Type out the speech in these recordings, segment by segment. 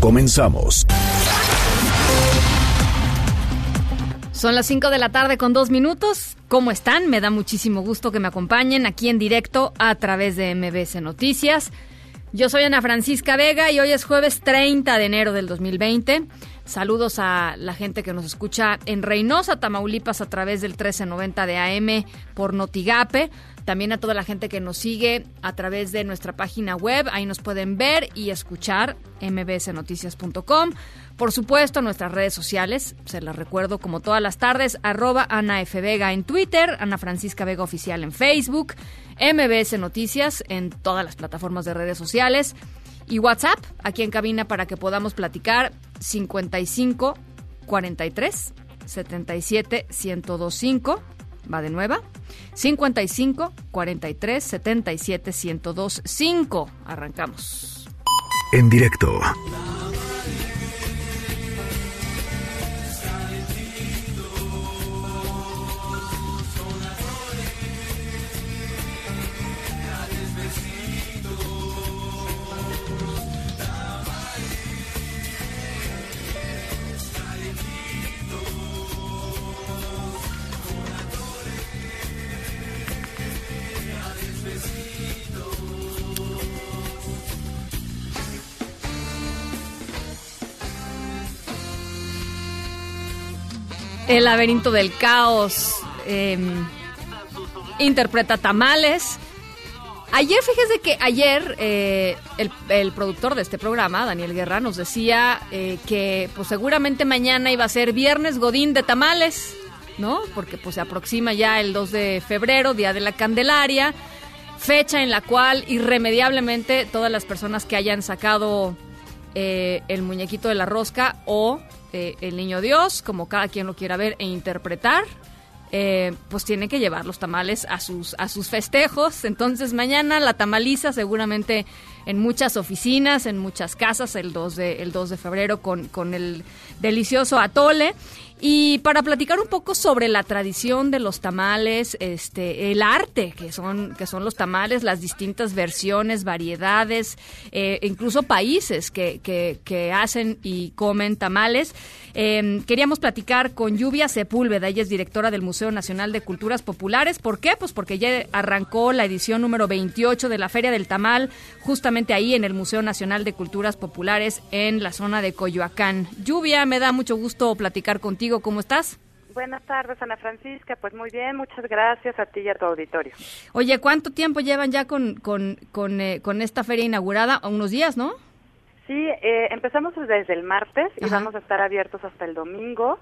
Comenzamos. Son las 5 de la tarde con dos minutos. ¿Cómo están? Me da muchísimo gusto que me acompañen aquí en directo a través de MBS Noticias. Yo soy Ana Francisca Vega y hoy es jueves 30 de enero del 2020. Saludos a la gente que nos escucha en Reynosa, Tamaulipas, a través del 1390 de AM por Notigape. También a toda la gente que nos sigue a través de nuestra página web. Ahí nos pueden ver y escuchar mbsnoticias.com. Por supuesto, nuestras redes sociales, se las recuerdo como todas las tardes, arroba Ana F. Vega en Twitter, Ana Francisca Vega Oficial en Facebook, MBS Noticias en todas las plataformas de redes sociales y WhatsApp aquí en cabina para que podamos platicar. 55 43 77 1025 va de nueva. 55 43 77 1025 arrancamos. En directo. El laberinto del caos eh, interpreta tamales. Ayer, fíjese que ayer eh, el, el, productor de este programa, Daniel Guerra, nos decía eh, que pues seguramente mañana iba a ser viernes Godín de tamales, ¿no? Porque pues se aproxima ya el 2 de febrero, Día de la Candelaria, fecha en la cual irremediablemente todas las personas que hayan sacado eh, el muñequito de la rosca o eh, el niño Dios, como cada quien lo quiera ver e interpretar, eh, pues tienen que llevar los tamales a sus, a sus festejos. Entonces mañana la tamaliza seguramente en muchas oficinas, en muchas casas, el 2 de, el 2 de febrero con, con el delicioso atole. Y para platicar un poco sobre la tradición de los tamales, este, el arte que son, que son los tamales, las distintas versiones, variedades, eh, incluso países que, que, que, hacen y comen tamales. Eh, queríamos platicar con Lluvia Sepúlveda, ella es directora del Museo Nacional de Culturas Populares. ¿Por qué? Pues porque ya arrancó la edición número 28 de la Feria del Tamal, justamente ahí en el Museo Nacional de Culturas Populares en la zona de Coyoacán. Lluvia, me da mucho gusto platicar contigo. ¿Cómo estás? Buenas tardes, Ana Francisca. Pues muy bien, muchas gracias a ti y a tu auditorio. Oye, ¿cuánto tiempo llevan ya con, con, con, eh, con esta feria inaugurada? Unos días, ¿no? Sí, eh, empezamos desde el martes y Ajá. vamos a estar abiertos hasta el domingo.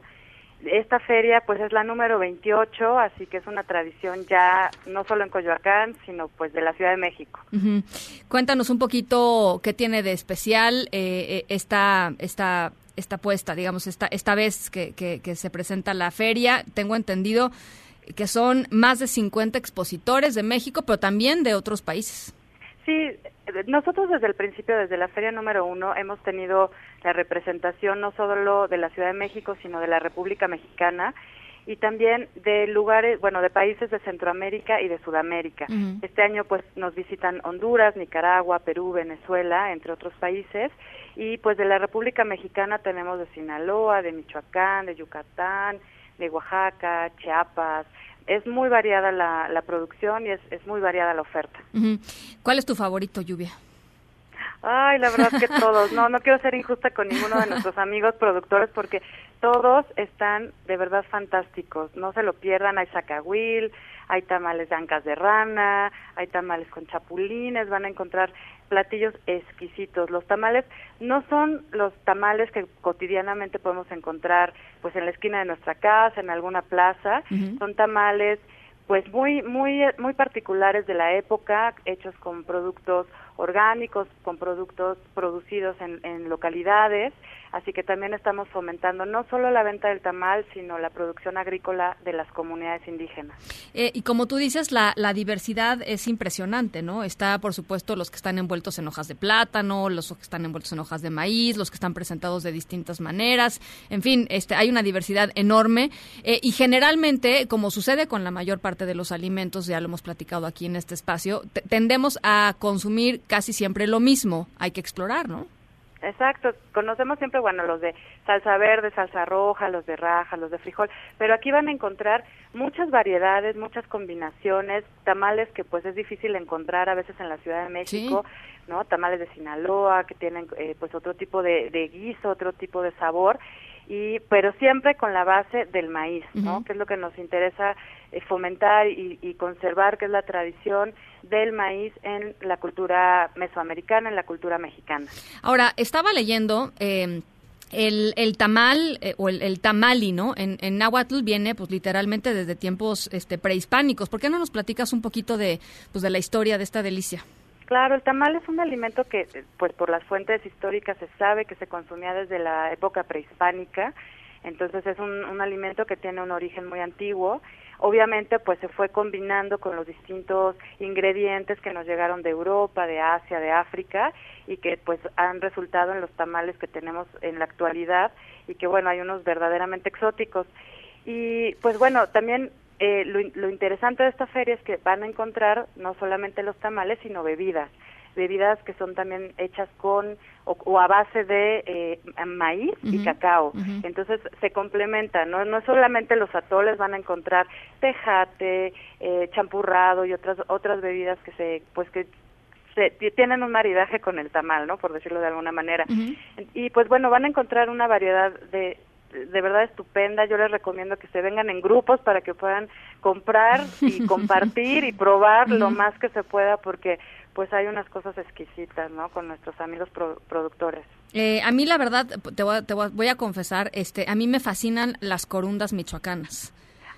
Esta feria pues es la número 28, así que es una tradición ya no solo en Coyoacán, sino pues de la Ciudad de México. Uh -huh. Cuéntanos un poquito qué tiene de especial eh, esta, esta esta puesta, digamos, esta, esta vez que, que, que, se presenta la feria. Tengo entendido que son más de 50 expositores de México, pero también de otros países. Sí, nosotros desde el principio, desde la feria número uno, hemos tenido la representación no solo de la Ciudad de México, sino de la República Mexicana y también de lugares, bueno, de países de Centroamérica y de Sudamérica. Uh -huh. Este año pues nos visitan Honduras, Nicaragua, Perú, Venezuela, entre otros países, y pues de la República Mexicana tenemos de Sinaloa, de Michoacán, de Yucatán, de Oaxaca, Chiapas. Es muy variada la, la producción y es, es, muy variada la oferta. ¿Cuál es tu favorito, Lluvia? Ay, la verdad que todos. No, no quiero ser injusta con ninguno de nuestros amigos productores porque todos están de verdad fantásticos. No se lo pierdan. Hay zacahuil, hay tamales de ancas de rana, hay tamales con chapulines. Van a encontrar platillos exquisitos. Los tamales no son los tamales que cotidianamente podemos encontrar pues en la esquina de nuestra casa, en alguna plaza. Uh -huh. Son tamales pues muy muy muy particulares de la época, hechos con productos orgánicos, con productos producidos en, en localidades, así que también estamos fomentando no solo la venta del tamal, sino la producción agrícola de las comunidades indígenas. Eh, y como tú dices, la, la, diversidad es impresionante, ¿no? Está, por supuesto, los que están envueltos en hojas de plátano, los que están envueltos en hojas de maíz, los que están presentados de distintas maneras, en fin, este, hay una diversidad enorme eh, y generalmente, como sucede con la mayor parte de los alimentos, ya lo hemos platicado aquí en este espacio, tendemos a consumir casi siempre lo mismo, hay que explorar, ¿no? Exacto, conocemos siempre, bueno, los de salsa verde, salsa roja, los de raja, los de frijol, pero aquí van a encontrar muchas variedades, muchas combinaciones, tamales que pues es difícil encontrar a veces en la Ciudad de México, ¿no? Tamales de Sinaloa que tienen eh, pues otro tipo de, de guiso, otro tipo de sabor y pero siempre con la base del maíz, ¿no? Que es lo que nos interesa eh, fomentar y, y, conservar, que es la tradición del maíz en la cultura mesoamericana, en la cultura mexicana. Ahora, estaba leyendo... Eh, el, el, tamal eh, o el, el, tamali, ¿no? En, en náhuatl viene, pues, literalmente desde tiempos este, prehispánicos. ¿Por qué no nos platicas un poquito de, pues, de la historia de esta delicia? Claro, el tamal es un alimento que, pues por las fuentes históricas se sabe que se consumía desde la época prehispánica, entonces es un, un alimento que tiene un origen muy antiguo. Obviamente, pues se fue combinando con los distintos ingredientes que nos llegaron de Europa, de Asia, de África y que pues han resultado en los tamales que tenemos en la actualidad y que bueno, hay unos verdaderamente exóticos. Y pues bueno, también eh, lo, lo, interesante de esta feria es que van a encontrar no solamente los tamales, sino bebidas, bebidas que son también hechas con o, o a base de eh, maíz uh -huh. y cacao. Uh -huh. Entonces se complementan, ¿no? No solamente los atoles van a encontrar tejate, eh, champurrado y otras otras bebidas que se pues que tienen un maridaje con el tamal, ¿no? Por decirlo de alguna manera. Uh -huh. Y pues bueno, van a encontrar una variedad de de verdad estupenda. Yo les recomiendo que se vengan en grupos para que puedan comprar y compartir y probar lo más que se pueda porque pues hay unas cosas exquisitas, ¿no? Con nuestros amigos pro productores. Eh, a mí la verdad, te, voy, te voy, a confesar, este, a mí me fascinan las corundas michoacanas.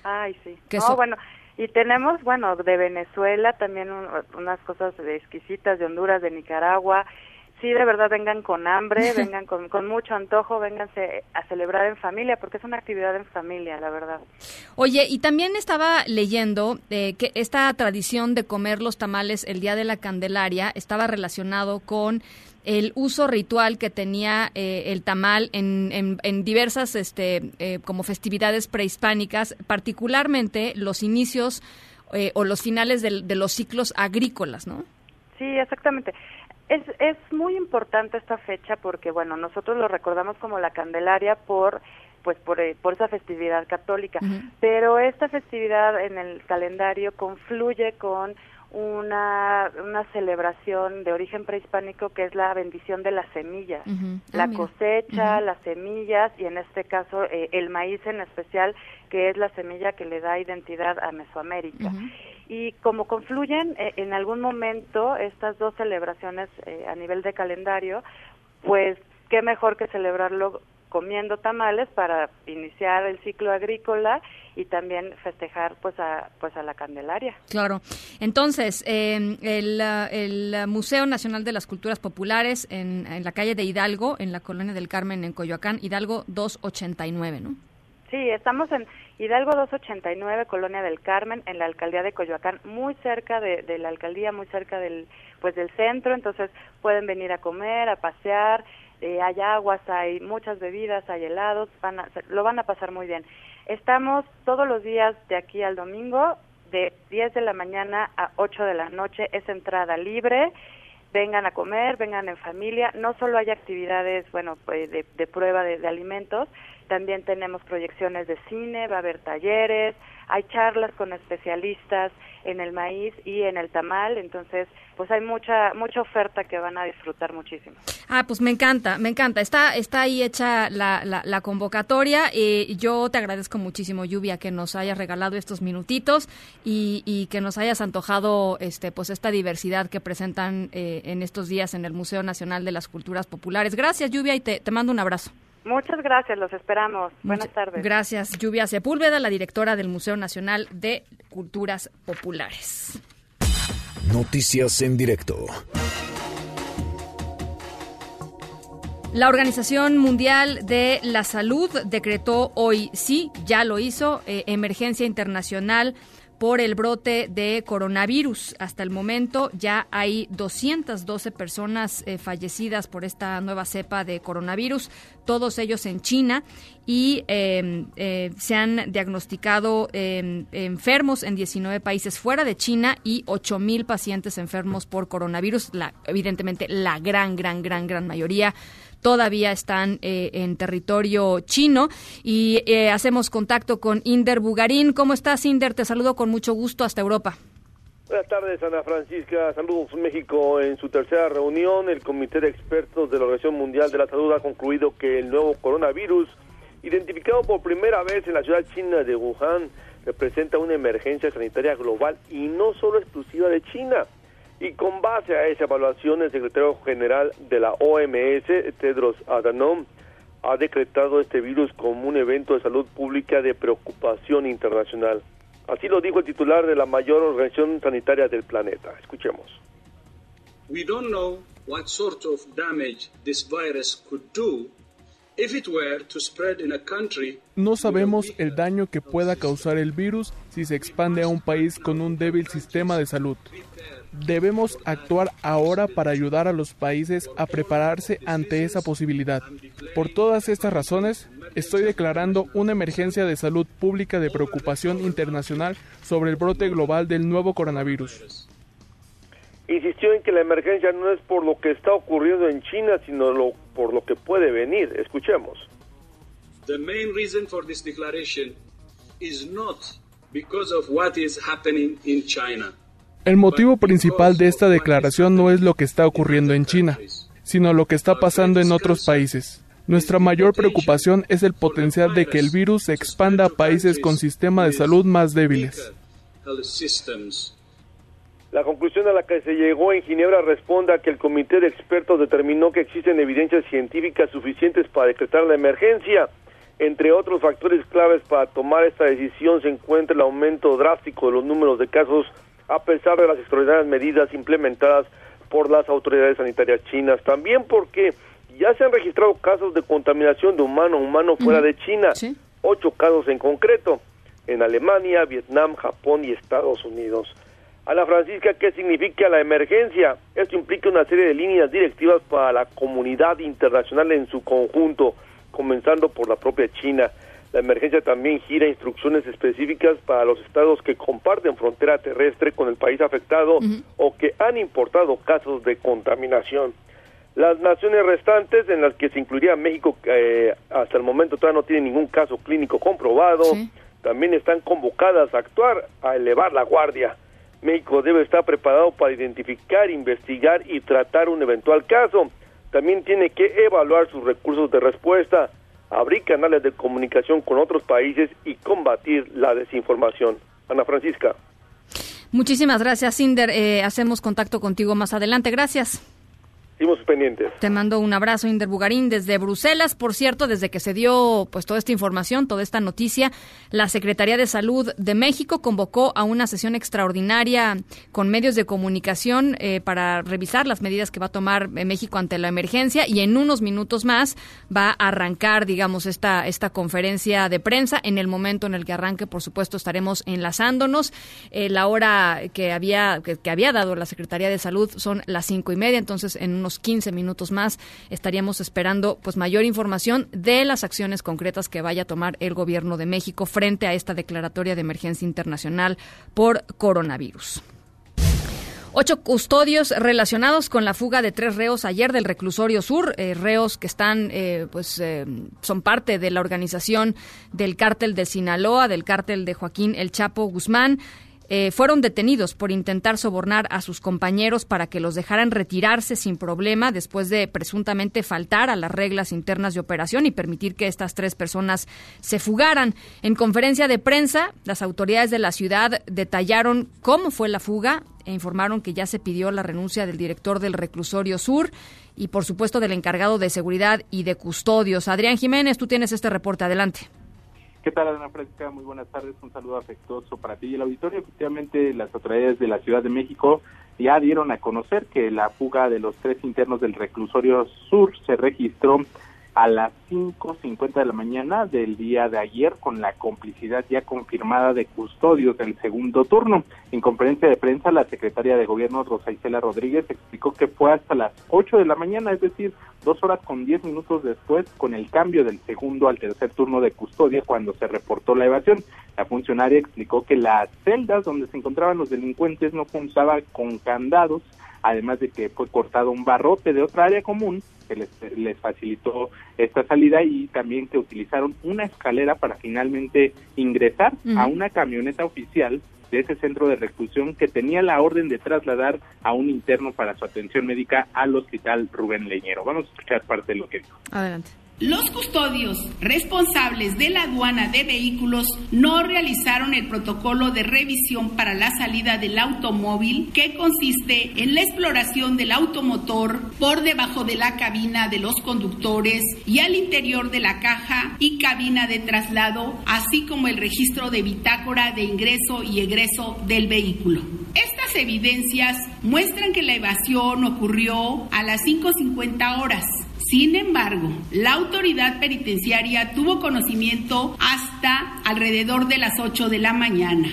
Ay, sí. Que so bueno, y tenemos, bueno, de Venezuela también un, unas cosas exquisitas, de Honduras, de Nicaragua, sí, de verdad vengan con hambre, vengan con, con, mucho antojo, vénganse a celebrar en familia, porque es una actividad en familia, la verdad. Oye, y también estaba leyendo eh, que esta tradición de comer los tamales el día de la Candelaria estaba relacionado con el uso ritual que tenía eh, el tamal en, en, en diversas este, eh, como festividades prehispánicas, particularmente los inicios eh, o los finales de, de los ciclos agrícolas, ¿no? Sí, exactamente. Es, es muy importante esta fecha porque, bueno, nosotros lo recordamos como la Candelaria por pues por, por esa festividad católica, uh -huh. pero esta festividad en el calendario confluye con una, una celebración de origen prehispánico que es la bendición de las semillas, uh -huh. la ah, cosecha, uh -huh. las semillas y en este caso eh, el maíz en especial, que es la semilla que le da identidad a Mesoamérica y como confluyen eh, en algún momento estas dos celebraciones eh, a nivel de calendario, pues qué mejor que celebrarlo comiendo tamales para iniciar el ciclo agrícola y también festejar pues a pues a la Candelaria. Claro. Entonces, eh, el, el, Museo Nacional de las Culturas Populares en, en la calle de Hidalgo, en la colonia del Carmen, en Coyoacán, Hidalgo 289, ¿no? Sí, estamos en Hidalgo 289, Colonia del Carmen, en la alcaldía de Coyoacán, muy cerca de, de, la alcaldía, muy cerca del, pues del centro, entonces pueden venir a comer, a pasear, eh, hay aguas, hay muchas bebidas, hay helados, van a, lo van a pasar muy bien. Estamos todos los días de aquí al domingo, de 10 de la mañana a 8 de la noche, es entrada libre, vengan a comer, vengan en familia, no solo hay actividades, bueno, pues de, de prueba de, de alimentos, también tenemos proyecciones de cine, va a haber talleres, hay charlas con especialistas en el maíz y en el tamal, entonces pues hay mucha mucha oferta que van a disfrutar muchísimo. Ah, pues me encanta, me encanta. Está está ahí hecha la, la, la convocatoria y yo te agradezco muchísimo, Lluvia, que nos hayas regalado estos minutitos y, y que nos hayas antojado este pues esta diversidad que presentan eh, en estos días en el Museo Nacional de las Culturas Populares. Gracias, Lluvia, y te mando un abrazo. Muchas gracias, los esperamos. Buenas tardes. Gracias, Lluvia Sepúlveda, la directora del Museo Nacional de Culturas Populares. Noticias en directo. La Organización Mundial de la Salud decretó hoy, sí, ya lo hizo, eh, emergencia internacional por el brote de coronavirus. Hasta el momento ya hay 212 personas eh, fallecidas por esta nueva cepa de coronavirus, todos ellos en China, y em, eh, se han diagnosticado em, enfermos en 19 países fuera de China y 8 mil pacientes enfermos por coronavirus. La, evidentemente, la gran, gran, gran, gran mayoría todavía están eh, en territorio chino. Y eh, hacemos contacto con Inder Bugarín. ¿Cómo estás, Inder? Te saludo con mucho gusto hasta Europa. Buenas tardes, Ana Francisca. Saludos México. En su tercera reunión, el Comité de Expertos de la Organización Mundial de la Salud ha concluido que el nuevo coronavirus, identificado por primera vez en la ciudad china de Wuhan, representa una emergencia sanitaria global y no solo exclusiva de China. Y con base a esa evaluación, el secretario general de la OMS, Tedros Adhanom, ha decretado este virus como un evento de salud pública de preocupación internacional. Así lo dijo el titular de la mayor organización sanitaria del planeta. Escuchemos. We don't know what sort of damage this virus could do if it were to spread in a country no sabemos el daño que pueda causar el virus si se expande a un país con un débil sistema de salud. Debemos actuar ahora para ayudar a los países a prepararse ante esa posibilidad. Por todas estas razones, estoy declarando una emergencia de salud pública de preocupación internacional sobre el brote global del nuevo coronavirus. Insistió en que la emergencia no es por lo que está ocurriendo en China, sino lo, por lo que puede venir. Escuchemos. The main reason for this declaration is not because of what is happening in China. El motivo principal de esta declaración no es lo que está ocurriendo en China, sino lo que está pasando en otros países. Nuestra mayor preocupación es el potencial de que el virus se expanda a países con sistemas de salud más débiles. La conclusión a la que se llegó en Ginebra responde a que el comité de expertos determinó que existen evidencias científicas suficientes para decretar la emergencia. Entre otros factores claves para tomar esta decisión se encuentra el aumento drástico de los números de casos a pesar de las extraordinarias medidas implementadas por las autoridades sanitarias chinas. También porque ya se han registrado casos de contaminación de humano a humano fuera de China, ocho casos en concreto, en Alemania, Vietnam, Japón y Estados Unidos. A la Francisca, ¿qué significa la emergencia? Esto implica una serie de líneas directivas para la comunidad internacional en su conjunto, comenzando por la propia China. La emergencia también gira instrucciones específicas para los estados que comparten frontera terrestre con el país afectado o que han importado casos de contaminación. Las naciones restantes, en las que se incluiría México, que eh, hasta el momento todavía no tiene ningún caso clínico comprobado, también están convocadas a actuar, a elevar la guardia. México debe estar preparado para identificar, investigar y tratar un eventual caso. También tiene que evaluar sus recursos de respuesta abrir canales de comunicación con otros países y combatir la desinformación. Ana Francisca. Muchísimas gracias, Inder. Eh, hacemos contacto contigo más adelante. Gracias Te mando un abrazo, Inder Bugarín, desde Bruselas. Por cierto, desde que se dio pues toda esta información, toda esta noticia, la Secretaría de Salud de México convocó a una sesión extraordinaria con medios de comunicación eh, para revisar las medidas que va a tomar eh, México ante la emergencia y en unos minutos más va a arrancar, digamos, esta, esta conferencia de prensa. En el momento en el que arranque, por supuesto, estaremos enlazándonos. Eh, la hora que había, que, que había dado la Secretaría de Salud son las cinco y media, entonces en unos 15 minutos más estaríamos esperando pues mayor información de las acciones concretas que vaya a tomar el gobierno de México frente a esta declaratoria de emergencia internacional por coronavirus. Ocho custodios relacionados con la fuga de tres reos ayer del reclusorio sur, eh, reos que están, eh, pues, eh, son parte de la organización del cártel de Sinaloa, del cártel de Joaquín El Chapo Guzmán. Eh, fueron detenidos por intentar sobornar a sus compañeros para que los dejaran retirarse sin problema después de presuntamente faltar a las reglas internas de operación y permitir que estas tres personas se fugaran. En conferencia de prensa, las autoridades de la ciudad detallaron cómo fue la fuga e informaron que ya se pidió la renuncia del director del reclusorio sur y, por supuesto, del encargado de seguridad y de custodios. Adrián Jiménez, tú tienes este reporte. Adelante. ¿Qué tal, Ana Francisca? Muy buenas tardes. Un saludo afectuoso para ti y el auditorio. Efectivamente, las autoridades de la Ciudad de México ya dieron a conocer que la fuga de los tres internos del reclusorio sur se registró a las 5.50 de la mañana del día de ayer con la complicidad ya confirmada de custodios del segundo turno. En conferencia de prensa, la secretaria de Gobierno, Rosa Isela Rodríguez, explicó que fue hasta las 8 de la mañana, es decir, dos horas con diez minutos después, con el cambio del segundo al tercer turno de custodia cuando se reportó la evasión. La funcionaria explicó que las celdas donde se encontraban los delincuentes no contaban con candados, además de que fue cortado un barrote de otra área común que les, facilitó esta salida y también que utilizaron una escalera para finalmente ingresar a una camioneta oficial de ese centro de reclusión que tenía la orden de trasladar a un interno para su atención médica al hospital Rubén Leñero. Vamos a escuchar parte de lo que dijo. Adelante. Los custodios responsables de la aduana de vehículos no realizaron el protocolo de revisión para la salida del automóvil que consiste en la exploración del automotor por debajo de la cabina de los conductores y al interior de la caja y cabina de traslado, así como el registro de bitácora de ingreso y egreso del vehículo. Estas evidencias muestran que la evasión ocurrió a las 5.50 horas sin embargo, la autoridad penitenciaria tuvo conocimiento hasta alrededor de las 8 de la mañana.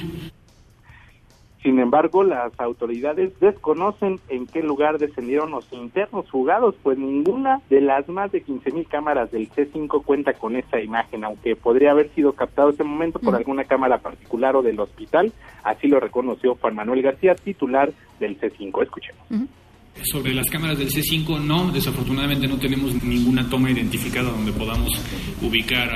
Sin embargo, las autoridades desconocen en qué lugar descendieron los internos jugados, pues ninguna de las más de 15.000 cámaras del C5 cuenta con esta imagen, aunque podría haber sido captado ese momento por alguna cámara particular o del hospital, así lo reconoció Juan Manuel García, titular del C5. Escuchemos. Sobre las cámaras del C5, no, desafortunadamente no tenemos ninguna toma identificada donde podamos ubicar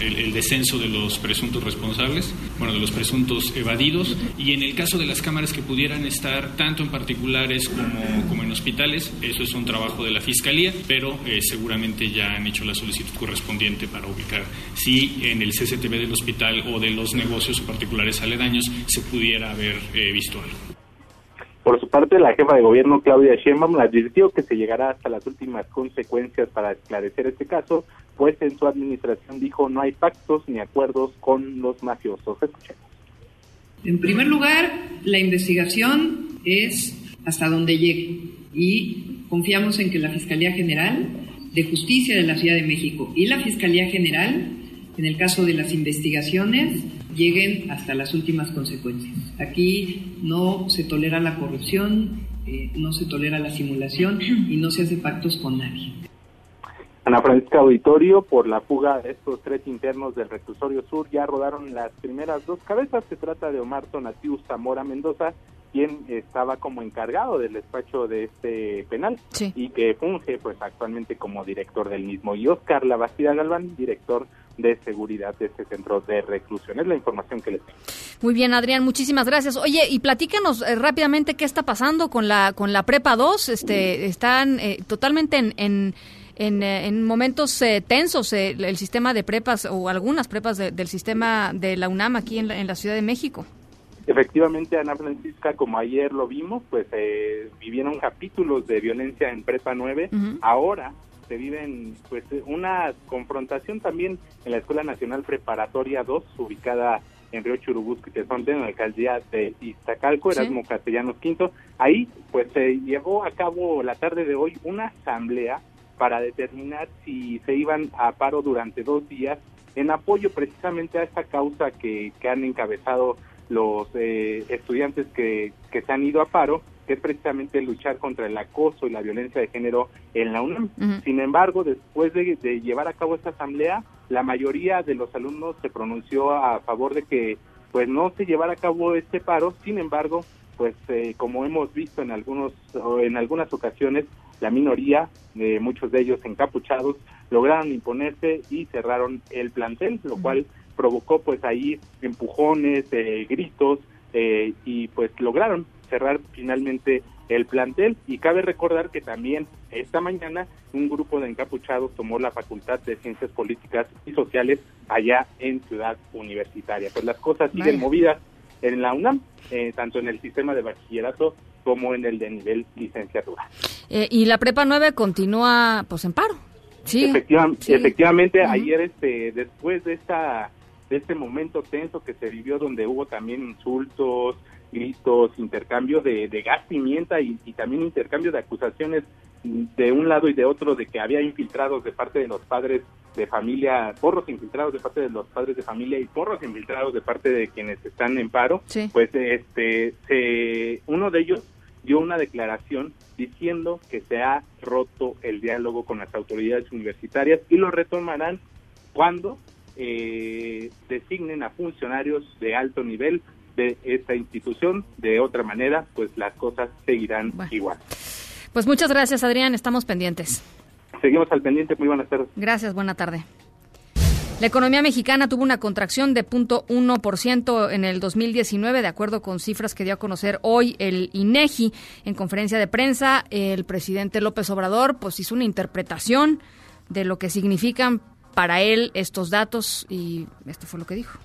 el, descenso de los presuntos responsables, bueno, de los presuntos evadidos. Y en el caso de las cámaras que pudieran estar tanto en particulares como, en hospitales, eso es un trabajo de la Fiscalía, pero eh, seguramente ya han hecho la solicitud correspondiente para ubicar si en el CCTV del hospital o de los negocios particulares aledaños se pudiera haber eh, visto algo. Por su parte, la jefa de gobierno Claudia Sheinbaum advirtió que se llegará hasta las últimas consecuencias para esclarecer este caso, pues en su administración dijo no hay pactos ni acuerdos con los mafiosos. Escuchemos. En primer lugar, la investigación es hasta donde llegue y confiamos en que la Fiscalía General de Justicia de la Ciudad de México y la Fiscalía General, en el caso de las investigaciones, lleguen hasta las últimas consecuencias. Aquí no se tolera la corrupción, eh, no se tolera la simulación y no se hace pactos con nadie. Ana Francisca Auditorio, por la fuga de estos tres internos del reclusorio sur, ya rodaron las primeras dos cabezas. Se trata de Omar Tonatiu Zamora Mendoza, quien estaba como encargado del despacho de este penal y que funge pues actualmente como director del mismo. Y Oscar Lavastida Galván, director de seguridad de este centro de reclusión. Es la información que les tengo. Muy bien, Adrián, muchísimas gracias. Oye, y platícanos eh, rápidamente qué está pasando con la con la Prepa 2. Este, están eh, totalmente en, en en, eh, momentos tensos el sistema de prepas o algunas prepas del sistema de la UNAM aquí en la, en la Ciudad de México. Efectivamente, Ana Francisca, como ayer lo vimos, pues vivieron capítulos de violencia en Prepa 9. Ahora se viven pues una confrontación también en la Escuela Nacional Preparatoria 2, ubicada en Río Churubusco, que son de la alcaldía de Iztacalco, Erasmo Castellanos Quinto. Ahí pues se llevó a cabo la tarde de hoy una asamblea para determinar si se iban a paro durante dos días en apoyo precisamente a esta causa que, que han encabezado los eh, estudiantes que, que se han ido a paro que es precisamente luchar contra el acoso y la violencia de género en la UNAM. Sin embargo, después de, llevar a cabo esta asamblea, la mayoría de los alumnos se pronunció a favor de que pues no se llevara a cabo este paro. Sin embargo, pues eh, como hemos visto en algunos en algunas ocasiones, la minoría, de muchos de ellos encapuchados, lograron imponerse y cerraron el plantel, lo cual provocó pues ahí empujones, eh, gritos eh, y pues lograron cerrar finalmente el plantel y cabe recordar que también esta mañana un grupo de encapuchados tomó la Facultad de Ciencias Políticas y Sociales allá en Ciudad Universitaria. Pues las cosas siguen movidas en la UNAM, eh, tanto en el sistema de bachillerato como en el de nivel licenciatura. Eh, y la prepa 9 continúa pues en paro. Sí, efectivamente, ayer este después de esta de este momento tenso que se vivió donde hubo también insultos, gritos, intercambio de, gas pimienta y, también intercambio de acusaciones de un lado y de otro de que había infiltrados de parte de los padres de familia, porros infiltrados de parte de los padres de familia y porros infiltrados de parte de quienes están en paro, pues este se, uno de ellos dio una declaración diciendo que se ha roto el diálogo con las autoridades universitarias y lo retomarán cuando eh, designen a funcionarios de alto nivel de esta institución. De otra manera, pues las cosas seguirán igual. Pues muchas gracias, Adrián. Estamos pendientes. Seguimos al pendiente. Muy buenas tardes. Gracias. Buena tarde. La economía mexicana tuvo una contracción de 0.1% en el 2019, de acuerdo con cifras que dio a conocer hoy el INEGI en conferencia de prensa. El presidente López Obrador pues hizo una interpretación de lo que significan para él estos datos y esto fue lo que dijo.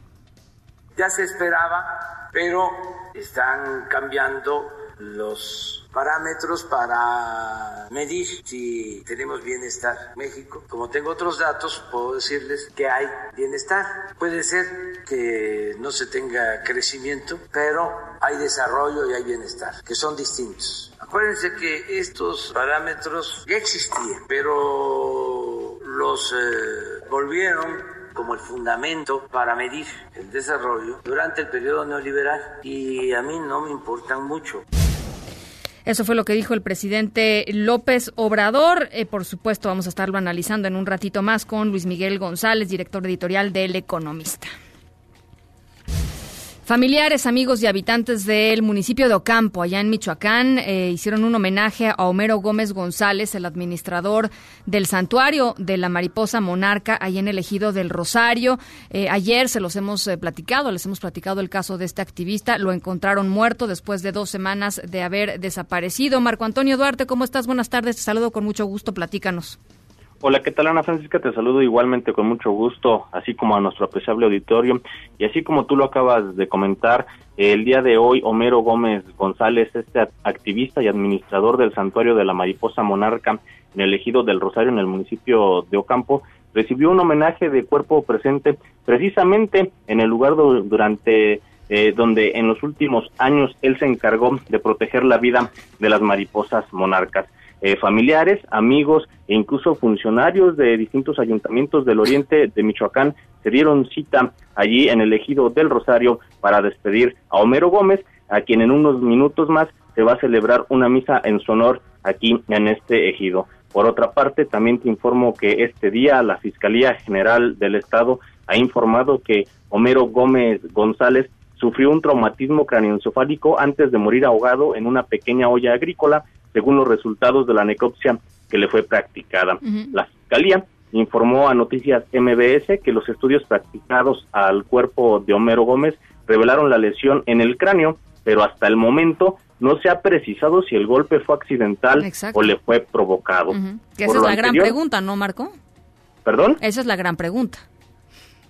Ya se esperaba, pero están cambiando los parámetros para medir si tenemos bienestar. México, como tengo otros datos, puedo decirles que hay bienestar. Puede ser que no se tenga crecimiento, pero hay desarrollo y hay bienestar, que son distintos. Acuérdense que estos parámetros ya existían, pero los eh, volvieron como el fundamento para medir el desarrollo durante el periodo neoliberal y a mí no me importan mucho. Eso fue lo que dijo el presidente López Obrador. Eh, por supuesto, vamos a estarlo analizando en un ratito más con Luis Miguel González, director editorial del Economista. Familiares, amigos y habitantes del municipio de Ocampo, allá en Michoacán, eh, hicieron un homenaje a Homero Gómez González, el administrador del santuario de la mariposa monarca, allá en el ejido del Rosario. Eh, ayer se los hemos eh, platicado, les hemos platicado el caso de este activista. Lo encontraron muerto después de dos semanas de haber desaparecido. Marco Antonio Duarte, ¿cómo estás? Buenas tardes, te saludo con mucho gusto, platícanos. Hola, ¿qué tal Ana Francisca? Te saludo igualmente con mucho gusto, así como a nuestro apreciable auditorio. Y así como tú lo acabas de comentar, el día de hoy Homero Gómez González, este activista y administrador del santuario de la mariposa monarca en el ejido del Rosario en el municipio de Ocampo, recibió un homenaje de cuerpo presente precisamente en el lugar durante eh, donde en los últimos años él se encargó de proteger la vida de las mariposas monarcas. Eh, familiares, amigos e incluso funcionarios de distintos ayuntamientos del oriente de Michoacán se dieron cita allí en el ejido del Rosario para despedir a Homero Gómez, a quien en unos minutos más se va a celebrar una misa en su honor aquí en este ejido. Por otra parte, también te informo que este día la Fiscalía General del Estado ha informado que Homero Gómez González sufrió un traumatismo craneoencefálico antes de morir ahogado en una pequeña olla agrícola según los resultados de la necropsia que le fue practicada. La Fiscalía informó a Noticias MBS que los estudios practicados al cuerpo de Homero Gómez revelaron la lesión en el cráneo, pero hasta el momento no se ha precisado si el golpe fue accidental o le fue provocado. esa es la gran pregunta, ¿no, Marco? ¿Perdón? Esa es la gran pregunta.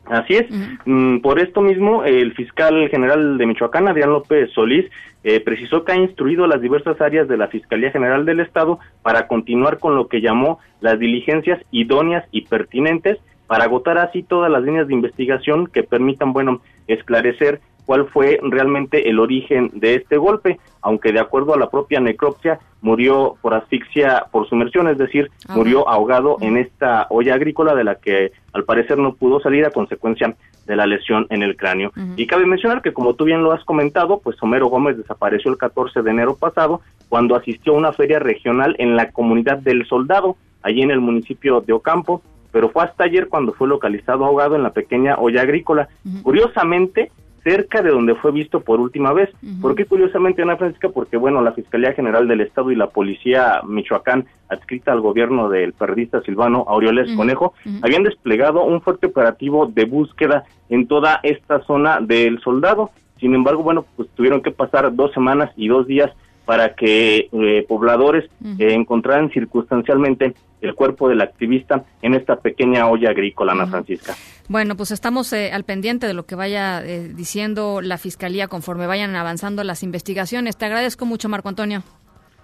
Así es. Mm, por esto mismo, el fiscal general de Michoacán, Adrián López Solís, eh, precisó que ha instruido a las diversas áreas de la Fiscalía General del Estado para continuar con lo que llamó las diligencias idóneas y pertinentes para agotar así todas las líneas de investigación que permitan, bueno, esclarecer cuál fue realmente el origen de este golpe, aunque de acuerdo a la propia necropsia murió por asfixia por sumersión, es decir, murió ahogado en esta olla agrícola de la que al parecer no pudo salir a consecuencia de la lesión en el cráneo. Y cabe mencionar que como tú bien lo has comentado, pues Homero Gómez desapareció el 14 de enero pasado cuando asistió a una feria regional en la comunidad del Soldado, allí en el municipio de Ocampo, pero fue hasta ayer cuando fue localizado ahogado en la pequeña olla agrícola. Curiosamente, cerca de donde fue visto por última vez. ¿Por qué curiosamente, Ana Francisca? Porque, bueno, la Fiscalía General del Estado y la Policía Michoacán, adscrita al gobierno del periodista Silvano Aureoles Conejo, habían desplegado un fuerte operativo de búsqueda en toda esta zona del soldado. Sin embargo, bueno, pues tuvieron que pasar dos semanas y dos días para que eh, pobladores eh, encontraran circunstancialmente el cuerpo del activista en esta pequeña olla agrícola, Ana Francisca. Bueno, pues estamos eh, al pendiente de lo que vaya diciendo la Fiscalía conforme vayan avanzando las investigaciones. Te agradezco mucho, Marco Antonio.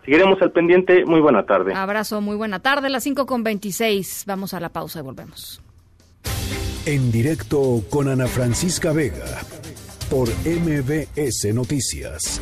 Seguiremos al pendiente. Muy buena tarde. Abrazo, muy buena tarde. Las 5 con 26. Vamos a la pausa y volvemos. En directo con Ana Francisca Vega por MBS Noticias.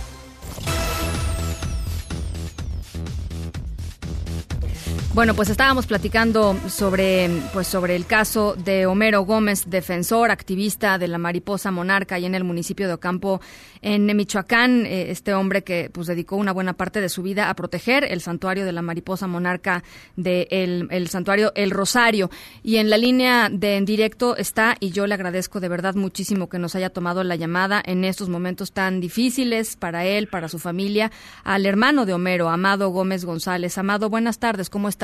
Bueno, pues estábamos platicando sobre, pues sobre el caso de Homero Gómez, defensor, activista de la mariposa monarca y en el municipio de Ocampo, en Michoacán. Eh, este hombre que pues dedicó una buena parte de su vida a proteger el santuario de la mariposa monarca de el, santuario El Rosario. Y en la línea de en directo está, y yo le agradezco de verdad muchísimo que nos haya tomado la llamada en estos momentos tan difíciles para él, para su familia, al hermano de Homero, Amado Gómez González. Amado, buenas tardes, ¿cómo está?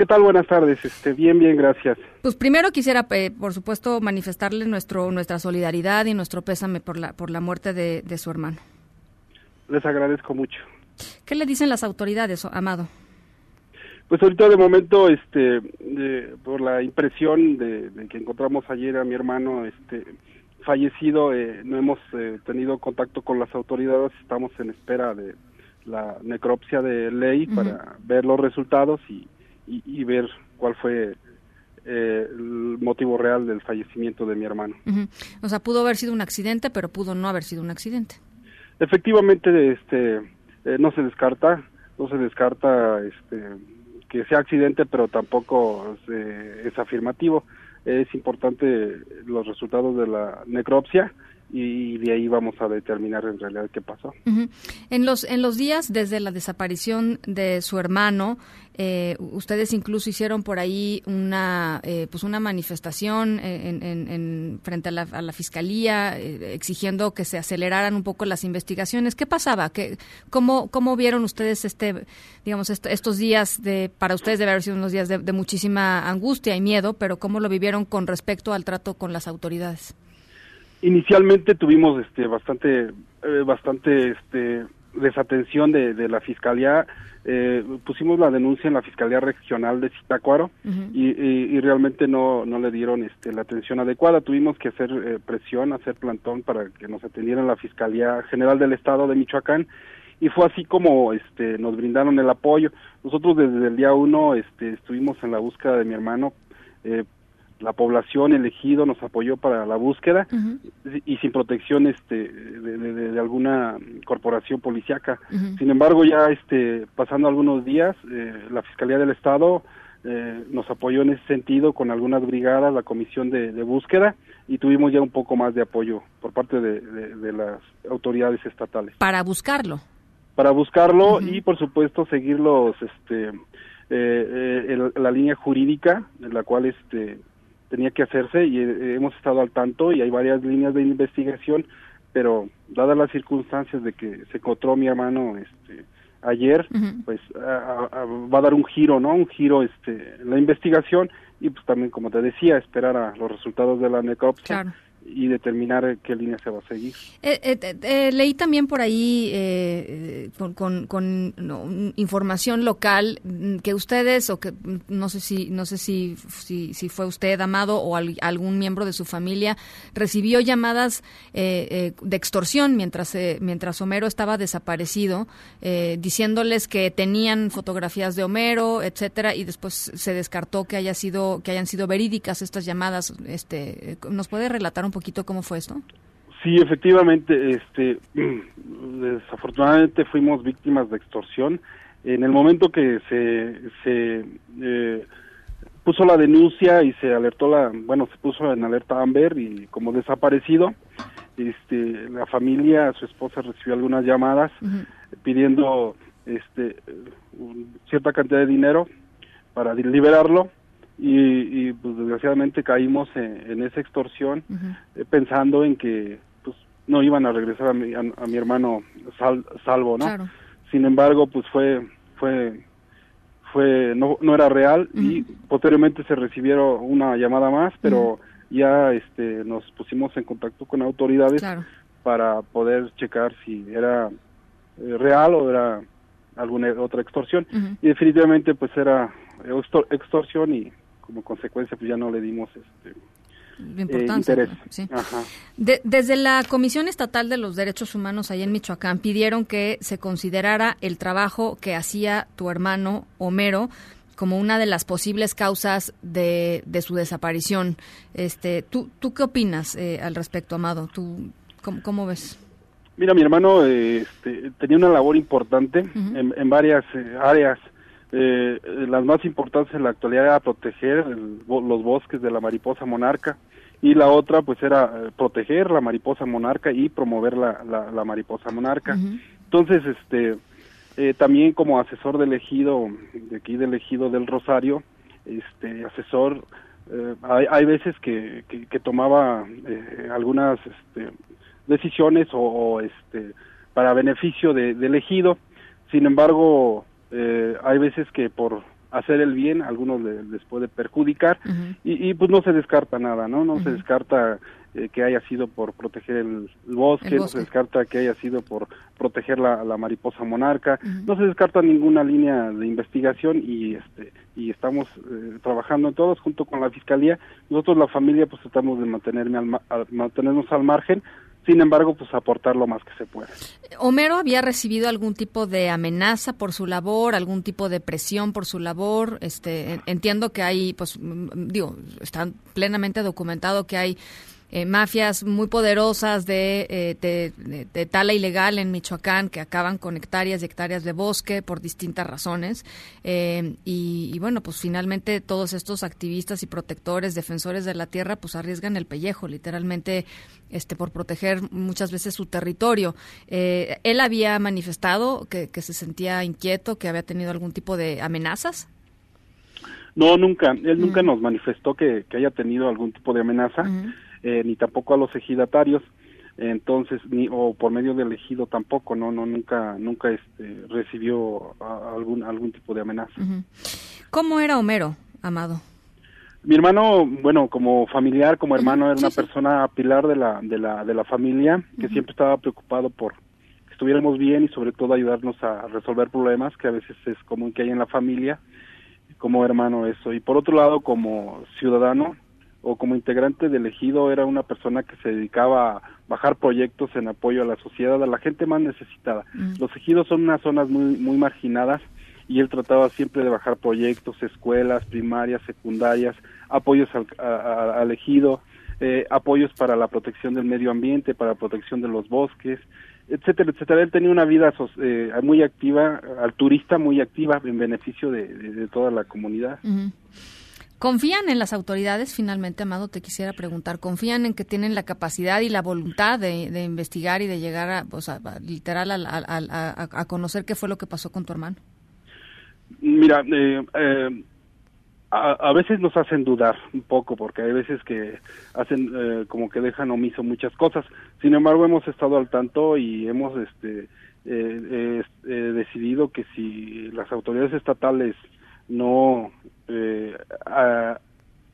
¿Qué tal? Buenas tardes. Este, bien, bien, gracias. Pues primero quisiera, eh, por supuesto, manifestarle nuestro, nuestra solidaridad y nuestro pésame por la, por la muerte de, su hermano. Les agradezco mucho. ¿Qué le dicen las autoridades, Amado? Pues ahorita de momento, este, por la impresión de, que encontramos ayer a mi hermano, este, fallecido, eh, no hemos eh, tenido contacto con las autoridades, estamos en espera de la necropsia de ley para ver los resultados y y, ver cuál fue eh, el motivo real del fallecimiento de mi hermano. O sea, pudo haber sido un accidente, pero pudo no haber sido un accidente. Efectivamente, este, eh, no se descarta, no se descarta este, que sea accidente, pero tampoco es afirmativo. Es importante los resultados de la necropsia y de ahí vamos a determinar en realidad qué pasó. En los en los días desde la desaparición de su hermano, eh, ustedes incluso hicieron por ahí una eh, pues una manifestación en, frente a la, fiscalía eh, exigiendo que se aceleraran un poco las investigaciones. ¿Qué pasaba? ¿Qué, cómo cómo vieron ustedes este digamos estos días de para ustedes debe haber sido unos días de, de muchísima angustia y miedo, pero cómo lo vivieron con respecto al trato con las autoridades? Inicialmente tuvimos este bastante eh, bastante este desatención de, de la fiscalía eh, pusimos la denuncia en la fiscalía regional de Zitácuaro y, y, realmente no no le dieron este la atención adecuada. Tuvimos que hacer eh, presión hacer plantón para que nos atendieran la fiscalía general del estado de Michoacán y fue así como este nos brindaron el apoyo. Nosotros desde el día uno este estuvimos en la búsqueda de mi hermano eh, la población elegido nos apoyó para la búsqueda y sin protección este de, alguna corporación policiaca sin embargo ya este pasando algunos días eh, la fiscalía del estado eh, nos apoyó en ese sentido con algunas brigadas la comisión de, búsqueda y tuvimos ya un poco más de apoyo por parte de, las autoridades estatales. Para buscarlo. Para buscarlo y por supuesto seguir los este eh, la línea jurídica en la cual este tenía que hacerse y eh, hemos estado al tanto y hay varias líneas de investigación, pero dadas las circunstancias de que se encontró mi hermano este ayer, pues va a dar un giro, ¿no? Un giro este la investigación y pues también como te decía, esperar a los resultados de la necropsia y determinar qué línea se va a seguir. Eh, eh, eh, leí también por ahí con, con, información local mm, que ustedes o que mm, no sé si no sé si si, fue usted amado o algún miembro de su familia recibió llamadas de extorsión mientras mientras Homero estaba desaparecido diciéndoles que tenían fotografías de Homero etcétera y después se descartó que haya sido que hayan sido verídicas estas llamadas este nos puede relatar un poquito cómo fue esto? Sí, efectivamente, este, desafortunadamente fuimos víctimas de extorsión. En el momento que se, se eh, puso la denuncia y se alertó la, bueno, se puso en alerta Amber y como desaparecido, este, la familia, su esposa recibió algunas llamadas pidiendo, este, cierta cantidad de dinero para liberarlo y, pues desgraciadamente caímos en, esa extorsión eh, pensando en que pues no iban a regresar a mi, a, mi hermano salvo no sin embargo pues fue fue fue no, no era real y posteriormente se recibieron una llamada más pero ya este nos pusimos en contacto con autoridades para poder checar si era eh, real o era alguna otra extorsión. Y definitivamente pues era extorsión y como consecuencia pues ya no le dimos este importancia. Sí. Ajá. De- desde la Comisión Estatal de los Derechos Humanos allá en Michoacán pidieron que se considerara el trabajo que hacía tu hermano Homero como una de las posibles causas de, de su desaparición. Este, ¿tú, ¿Tú qué opinas eh, al respecto, Amado? ¿Tú, cómo, cómo ves? Mira, mi hermano eh, este, tenía una labor importante en, en varias eh, áreas. Eh, las más importantes en la actualidad era proteger el los bosques de la mariposa monarca y la otra pues era eh, proteger la mariposa monarca y promover la, la, la mariposa monarca. Entonces, este, eh, también como asesor del ejido, de aquí del ejido del Rosario, este, asesor, eh, hay, hay veces que, que, que tomaba algunas este, decisiones o, o, este, para beneficio de, del ejido, sin embargo, eh, hay veces que por hacer el bien, a algunos le- les puede perjudicar y, y, pues no se descarta nada, ¿no? No se descarta eh, que haya sido por proteger el, el bosque, El no se descarta que haya sido por proteger la, la mariposa monarca, no se descarta ninguna línea de investigación y este y estamos eh, trabajando todos junto con la fiscalía. Nosotros la familia pues tratamos de mantenerme al ma- mantenernos al margen, sin embargo pues aportar lo más que se pueda. ¿Homero había recibido algún tipo de amenaza por su labor, algún tipo de presión por su labor? Este, en- entiendo que hay, pues, digo, está plenamente documentado que hay eh, mafias muy poderosas de, eh, de, de- de tala ilegal en Michoacán que acaban con hectáreas y hectáreas de bosque por distintas razones. Eh, y, y bueno, pues finalmente todos estos activistas y protectores, defensores de la tierra, pues arriesgan el pellejo, literalmente, este, por proteger muchas veces su territorio. Eh, ¿Él había manifestado que, que se sentía inquieto, que había tenido algún tipo de amenazas? No, nunca. Él nunca nos manifestó que, que haya tenido algún tipo de amenaza, eh, ni tampoco a los ejidatarios. Entonces, ni o por medio del ejido tampoco, no, no, nunca, nunca este, recibió a- algún algún tipo de amenaza. ¿Cómo era Homero, Amado? Mi hermano, bueno, como familiar, como hermano, era una persona pilar de la, de la, de la familia, que siempre estaba preocupado por que estuviéramos bien y sobre todo ayudarnos a resolver problemas que a veces es común que hay en la familia, como hermano eso. Y por otro lado, como ciudadano o como integrante del ejido, era una persona que se dedicaba a bajar proyectos en apoyo a la sociedad, a la gente más necesitada. Los ejidos son unas zonas muy, muy marginadas y él trataba siempre de bajar proyectos, escuelas, primarias, secundarias, apoyos al, a- al ejido, eh, apoyos para la protección del medio ambiente, para la protección de los bosques, etcétera, etcétera. Él tenía una vida so- eh, muy activa, al turista muy activa en beneficio de, de- de toda la comunidad. ¿Confían en las autoridades? Finalmente, Amado, te quisiera preguntar. ¿Confían en que tienen la capacidad y la voluntad de, investigar y de llegar a, o sea, literal, a, a- conocer qué fue lo que pasó con tu hermano? Mira, eh, eh, a, veces nos hacen dudar un poco porque hay veces que hacen eh, como que dejan omiso muchas cosas. Sin embargo, hemos estado al tanto y hemos este eh, eh, decidido que si las autoridades estatales no eh, a-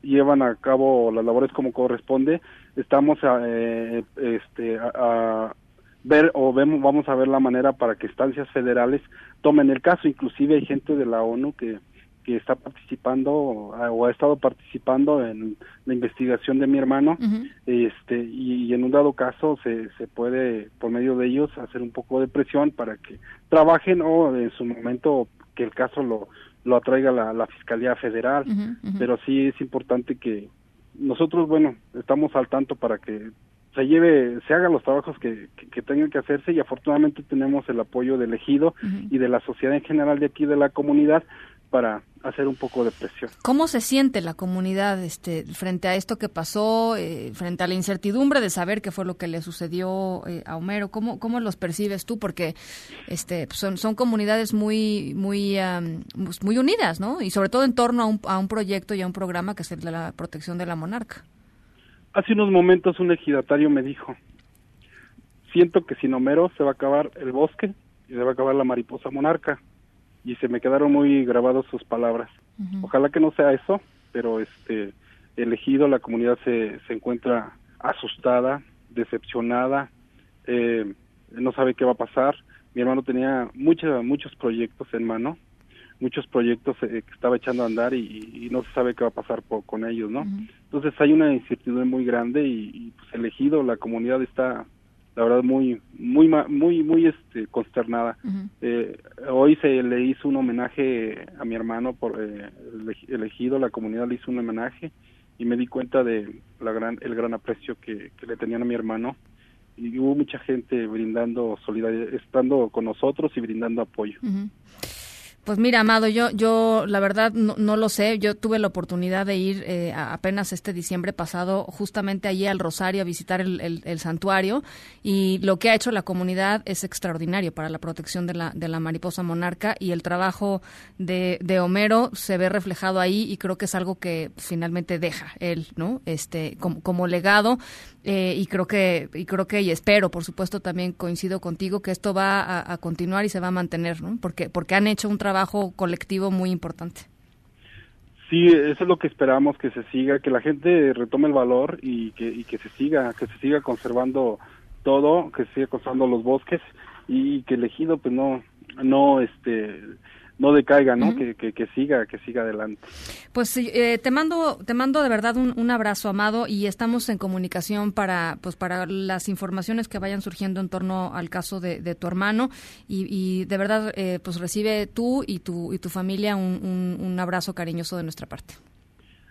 llevan a cabo las labores como corresponde, estamos a, eh, este, a- a ver o vemos, vamos a ver la manera para que instancias federales tomen el caso. Inclusive hay gente de la ONU que, que está participando o ha- o ha estado participando en la investigación de mi hermano. Este y, y en un dado caso se, se puede por medio de ellos hacer un poco de presión para que trabajen o en su momento que el caso lo lo atraiga la, la fiscalía federal pero sí es importante que nosotros bueno estamos al tanto para que se lleve se hagan los trabajos que, que, que tengan que hacerse y afortunadamente tenemos el apoyo del ejido y de la sociedad en general de aquí de la comunidad para hacer un poco de presión ¿Cómo se siente la comunidad este, frente a esto que pasó, eh, frente a la incertidumbre de saber qué fue lo que le sucedió eh, a Homero? ¿Cómo, ¿Cómo los percibes tú? Porque este, pues, son, son comunidades muy, muy, pues, muy unidas, ¿no? Y sobre todo en torno a un, a un proyecto y a un programa que es el de la protección de la monarca. Hace unos momentos un ejidatario me dijo, siento que sin Homero se va a acabar el bosque y se va a acabar la mariposa monarca. Y se me quedaron muy grabadas sus palabras. Ojalá que no sea eso, pero este elegido la comunidad se, se encuentra asustada, decepcionada, eh, no sabe qué va a pasar. Mi hermano tenía muchos muchos proyectos en mano, muchos proyectos eh, que estaba echando a andar y, no se sabe qué va a pasar con ellos, ¿no? Entonces hay una incertidumbre muy grande y, pues elegido la comunidad está la verdad muy muy muy muy este consternada. Eh, hoy se le hizo un homenaje a mi hermano por eh, elegido la comunidad le hizo un homenaje y me di cuenta de la gran el gran aprecio que, le tenían a mi hermano. Y hubo mucha gente brindando solidaridad estando con nosotros y brindando apoyo pues mira, Amado, yo, yo la verdad no, lo sé. Yo tuve la oportunidad de ir eh, apenas este diciembre pasado justamente allí al Rosario a visitar el, santuario y lo que ha hecho la comunidad es extraordinario para la protección de la, de la mariposa monarca y el trabajo de, de Homero se ve reflejado ahí y creo que es algo que finalmente deja él, ¿no? Este, como, como legado eh, y creo que y creo que y espero por supuesto también coincido contigo que esto va a, continuar y se va a mantener ¿no? porque porque han hecho un trabajo colectivo muy importante sí eso es lo que esperamos que se siga que la gente retome el valor y que y que se siga que se siga conservando todo que se siga conservando los bosques y que el ejido pues no no este no decaiga, ¿no? que, que, siga, que siga adelante. Pues eh, te mando, te mando de verdad un, abrazo, amado, y estamos en comunicación para, pues para las informaciones que vayan surgiendo en torno al caso de, tu hermano y, de verdad, eh, pues recibe tú y tu y tu familia un, un abrazo cariñoso de nuestra parte.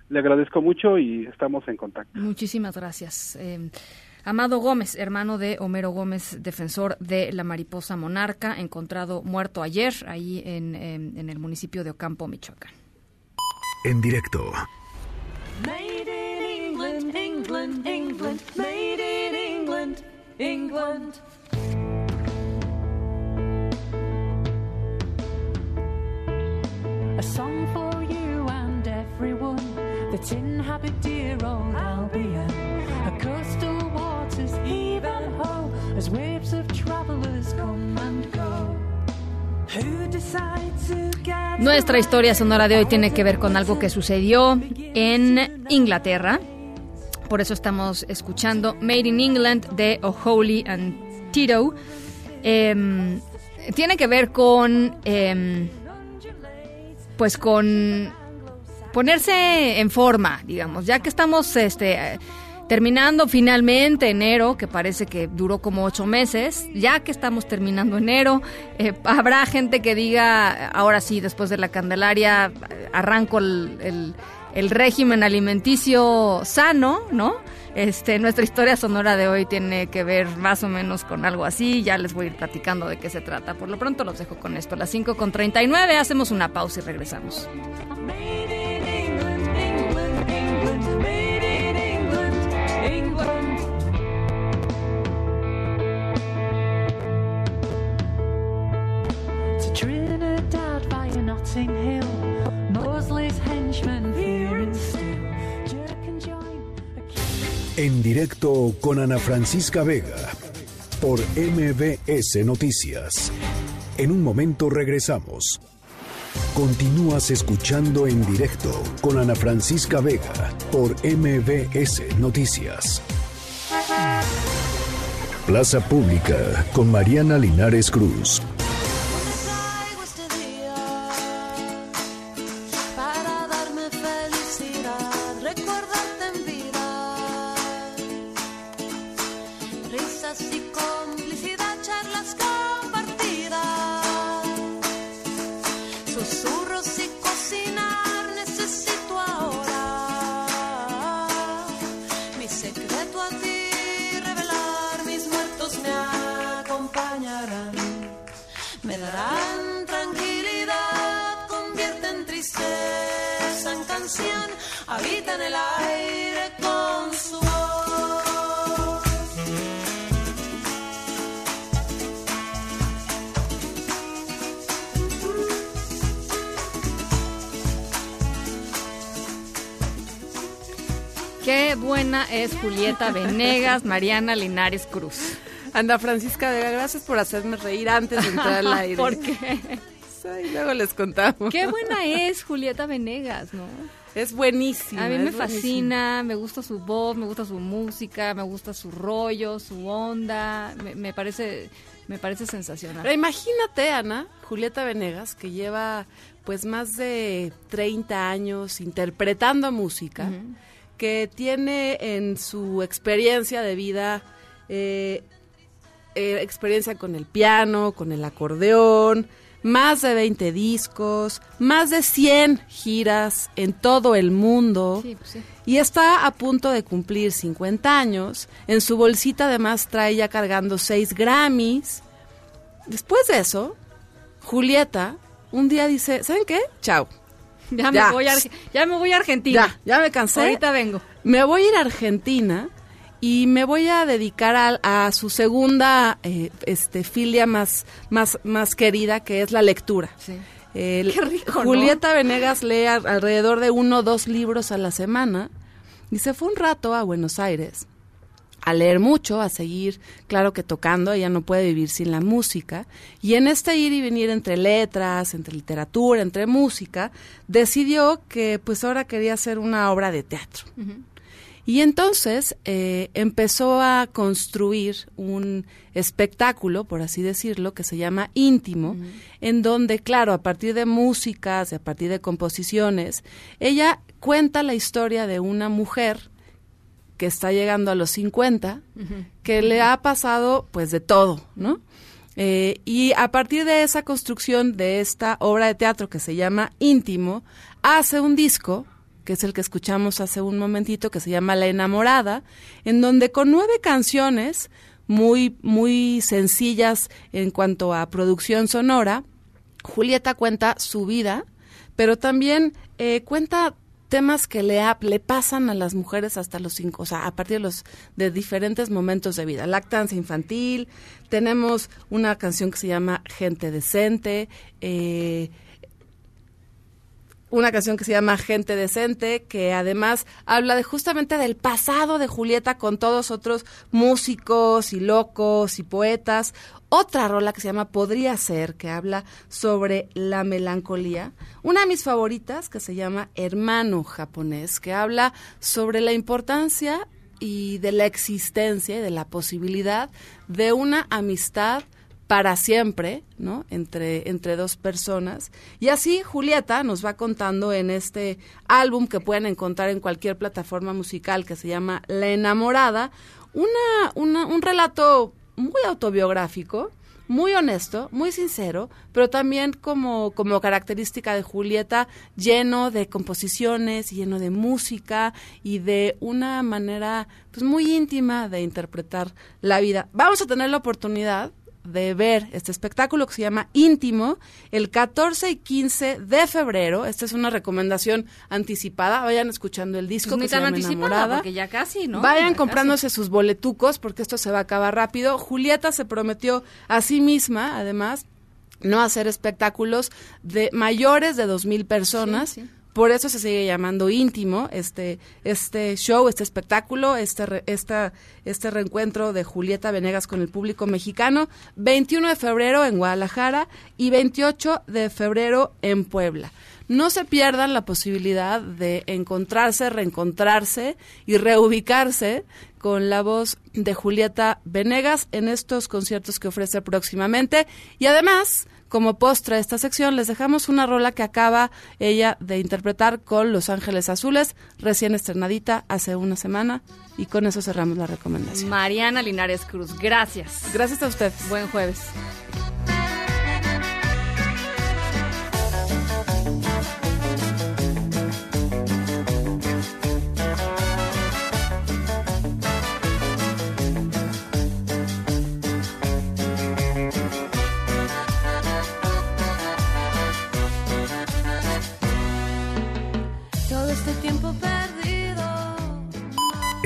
Le agradezco mucho y estamos en contacto. Muchísimas gracias. Eh, Amado Gómez, hermano de Homero Gómez, defensor de la mariposa monarca, encontrado muerto ayer ahí en, en, el municipio de Ocampo, Michoacán. En directo. Made in England, England, England, made in England, England. A song for you and everyone that inhabit dear old Albion, Nuestra historia sonora de hoy tiene que ver con algo que sucedió en Inglaterra. Por eso estamos escuchando Made in England de O'Holy and Tito. Em, tiene que ver con, em, pues con ponerse en forma, digamos, ya que estamos, este, Terminando finalmente enero, que parece que duró como ocho meses, ya que estamos terminando enero, eh, habrá gente que diga, ahora sí, después de la Candelaria, arranco el, el, régimen alimenticio sano, ¿no? Este, nuestra historia sonora de hoy tiene que ver más o menos con algo así. Ya les voy a ir platicando de qué se trata. Por lo pronto los dejo con esto. A las 5 con 39 hacemos una pausa y regresamos. En directo con Ana Francisca Vega por MBS Noticias. En un momento regresamos. Continúas escuchando en directo con Ana Francisca Vega por MBS Noticias. Plaza Pública con Mariana Linares Cruz. Venegas, Mariana Linares Cruz. Anda Francisca Vega, gracias por hacerme reír antes de entrar al aire. ¿Por qué? luego les contamos. Qué buena es Julieta Venegas, ¿no? Es buenísima. A mí me fascina, me gusta su voz, me gusta su música, me gusta su rollo, su onda, me, me parece me parece sensacional. Pero imagínate, Ana, Julieta Venegas, que lleva pues más de 30 años interpretando música, que tiene en su experiencia de vida eh, eh, experiencia con el piano, con el acordeón, más de 20 discos, más de 100 giras en todo el mundo. Sí, pues sí. Y está a punto de cumplir 50 años. En su bolsita además trae ya cargando 6 Grammys. Después de eso, Julieta un día dice, ¿saben qué? Chao. Ya, me voy a, ya me voy a Argentina. Ya, ya me cansé. Ahorita vengo. Me voy a ir a Argentina y me voy a dedicar a, a su segunda eh, este, filia más, más, más querida, que es la lectura. El- Qué rico, ¿no? Julieta Venegas lee a- alrededor de uno o dos libros a la semana y se fue un rato a Buenos Aires a leer mucho, a seguir, claro que tocando, ella no puede vivir sin la música, y en este ir y venir entre letras, entre literatura, entre música, decidió que pues ahora quería hacer una obra de teatro. Y entonces eh, empezó a construir un espectáculo, por así decirlo, que se llama Íntimo, en donde, claro, a partir de músicas, a partir de composiciones, ella cuenta la historia de una mujer que está llegando a los 50, que le ha pasado pues de todo, ¿no? Eh, y a partir de esa construcción de esta obra de teatro que se llama Íntimo, hace un disco, que es el que escuchamos hace un momentito, que se llama La enamorada, en donde con nueve canciones muy, muy sencillas en cuanto a producción sonora, Julieta cuenta su vida, pero también eh, cuenta temas que le, le pasan a las mujeres hasta los cinco, o sea, a partir de los de diferentes momentos de vida. Lactancia infantil, tenemos una canción que se llama Gente Decente, eh, una canción que se llama Gente Decente, que además habla de justamente del pasado de Julieta con todos otros músicos y locos y poetas. Otra rola que se llama Podría ser, que habla sobre la melancolía. Una de mis favoritas que se llama Hermano japonés, que habla sobre la importancia y de la existencia y de la posibilidad de una amistad para siempre, ¿no? Entre, entre dos personas. Y así Julieta nos va contando en este álbum que pueden encontrar en cualquier plataforma musical que se llama La Enamorada, una, una, un relato muy autobiográfico, muy honesto, muy sincero, pero también como, como característica de Julieta, lleno de composiciones, lleno de música y de una manera pues muy íntima de interpretar la vida. Vamos a tener la oportunidad de ver este espectáculo que se llama Íntimo el 14 y 15 de febrero. Esta es una recomendación anticipada. Vayan escuchando el disco Pues que se tan llama anticipada, Enamorada. porque ya casi, ¿no? Vayan Ya comprándose sus boletucos porque esto se va a acabar rápido. Julieta se prometió a sí misma, además, no hacer espectáculos de mayores de dos mil personas. Por eso se sigue llamando íntimo este este show, este espectáculo, este esta, este reencuentro de Julieta Venegas con el público mexicano, 21 de febrero en Guadalajara y 28 de febrero en Puebla. No se pierdan la posibilidad de encontrarse, reencontrarse y reubicarse con la voz de Julieta Venegas en estos conciertos que ofrece próximamente. Y además, como postre de esta sección, les dejamos una rola que acaba ella de interpretar con Los Ángeles Azules, recién estrenadita hace una semana. Y con eso cerramos la recomendación. Mariana Linares Cruz, gracias. Gracias a usted. Buen jueves.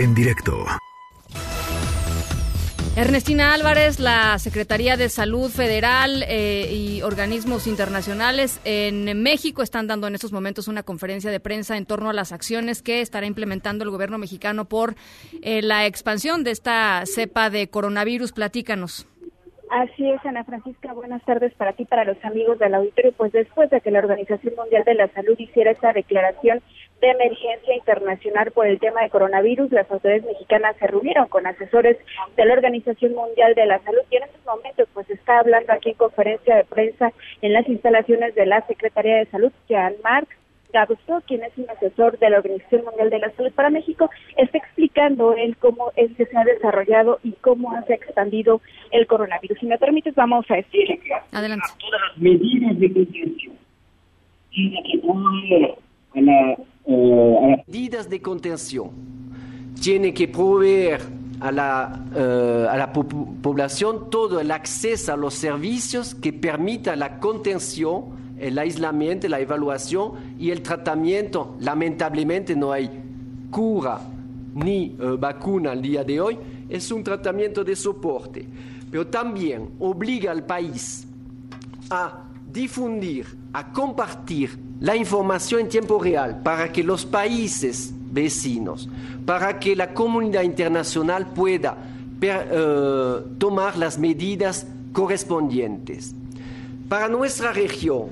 En directo. Ernestina Álvarez, la Secretaría de Salud Federal eh, y organismos internacionales en México están dando en estos momentos una conferencia de prensa en torno a las acciones que estará implementando el gobierno mexicano por eh, la expansión de esta cepa de coronavirus. Platícanos. Así es, Ana Francisca. Buenas tardes para ti, para los amigos del auditorio. Pues después de que la Organización Mundial de la Salud hiciera esta declaración de emergencia internacional por el tema de coronavirus, las autoridades mexicanas se reunieron con asesores de la Organización Mundial de la Salud y en estos momentos pues está hablando aquí en conferencia de prensa en las instalaciones de la Secretaría de Salud, Jean-Marc Gagusto, quien es un asesor de la Organización Mundial de la Salud para México, está explicando él cómo es que se ha desarrollado y cómo se ha expandido el coronavirus. Si me permites, vamos a decir. Adelante. Todas las medidas de contención. Tiene que proveer a la, eh, a las medidas de contención. Tiene que proveer a la, eh, a la po- población todo el acceso a los servicios que permita la contención, el aislamiento, la evaluación y el tratamiento. Lamentablemente no hay cura ni eh, vacuna al día de hoy, es un tratamiento de soporte, pero también obliga al país a difundir, a compartir la información en tiempo real para que los países vecinos, para que la comunidad internacional pueda eh, tomar las medidas correspondientes. Para nuestra región,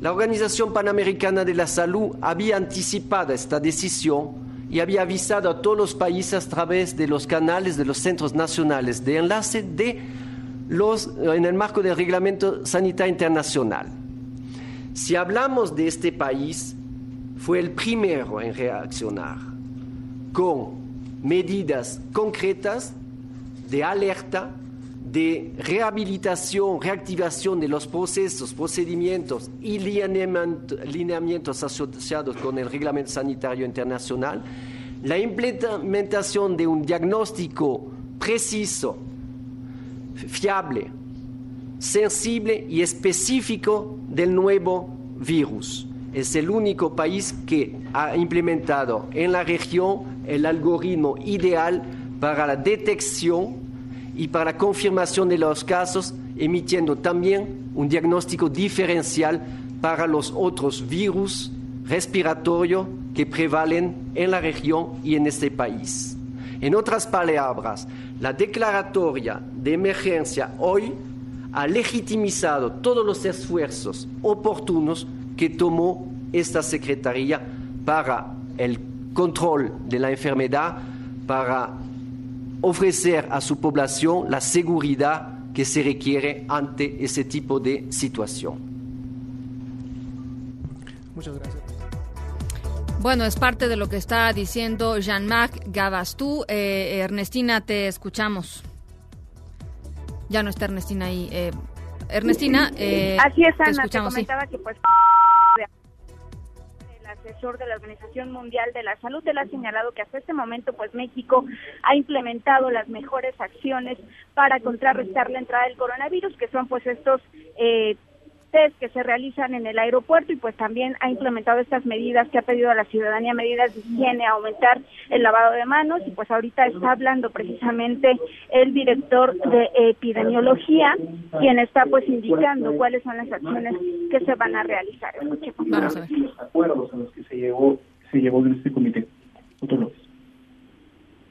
la Organización Panamericana de la Salud había anticipado esta decisión y había avisado a todos los países a través de los canales de los centros nacionales de enlace de los, en el marco del Reglamento Sanitario Internacional. Si hablamos de este país, fue el primero en reaccionar con medidas concretas de alerta, de rehabilitación, reactivación de los procesos, procedimientos y lineamiento- lineamientos asociados con el Reglamento Sanitario Internacional, la implementación de un diagnóstico preciso, fiable, sensible y específico del nuevo virus. Es el único país que ha implementado en la región el algoritmo ideal para la detección y para la confirmación de los casos, emitiendo también un diagnóstico diferencial para los otros virus respiratorios que prevalen en la región y en este país. En otras palabras, la declaratoria de emergencia hoy ha legitimizado todos los esfuerzos oportunos que tomó esta Secretaría para el control de la enfermedad, para ofrecer a su población la seguridad que se requiere ante ese tipo de situación. Muchas gracias. Bueno, es parte de lo que está diciendo Jean-Marc Gabastú. Eh, Ernestina, te escuchamos. Ya no está Ernestina ahí. Eh, Ernestina, eh, Así es, Ana, te, escuchamos, sí. comentaba que pues asesor de la Organización Mundial de la Salud. Él ha señalado que hasta este momento pues México ha implementado las mejores acciones para contrarrestar la entrada del coronavirus, que son pues estos eh, test que se realizan en el aeropuerto y pues también ha implementado estas medidas que ha pedido a la ciudadanía, medidas de higiene, aumentar el lavado de manos y pues ahorita está hablando precisamente el director de epidemiología, quien está pues indicando cuáles son las acciones que se van a realizar. Escuchemos. Vamos a ver. los acuerdos a los que se llegó, se llegó en este comité. Doctor López.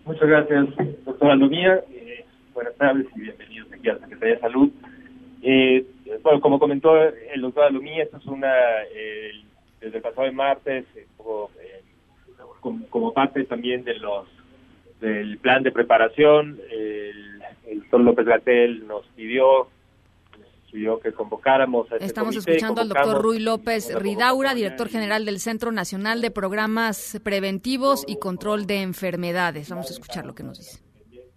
Muchas gracias, doctora Lumía. Eh, buenas tardes y bienvenidos aquí a la Secretaría de Salud. Eh, bueno, como comentó el doctor Alumía, esto es una, eh, desde el pasado martes, eh, como, eh, como, como parte también de los del plan de preparación, el, el doctor López Gatel nos pidió, pidió que convocáramos a este Estamos comité, escuchando al doctor Rui López Ridaura, director general del Centro Nacional de Programas Preventivos y Control de Enfermedades. Vamos a escuchar lo que nos dice.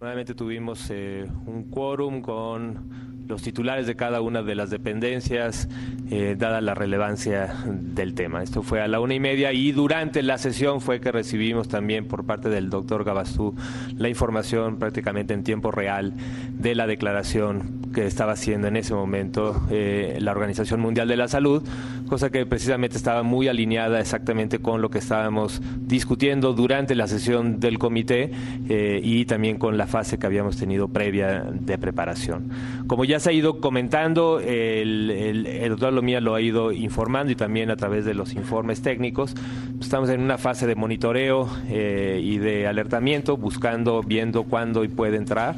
Nuevamente tuvimos eh, un quórum con los titulares de cada una de las dependencias, eh, dada la relevancia del tema. Esto fue a la una y media y durante la sesión fue que recibimos también por parte del doctor Gabastú la información prácticamente en tiempo real de la declaración que estaba haciendo en ese momento eh, la Organización Mundial de la Salud, cosa que precisamente estaba muy alineada exactamente con lo que estábamos discutiendo durante la sesión del comité y también con la fase que habíamos tenido previa de preparación. Como ya se ha ido comentando, el, el, el doctor Lomía lo ha ido informando y también a través de los informes técnicos. Estamos en una fase de monitoreo eh, y de alertamiento, buscando, viendo cuándo y puede entrar.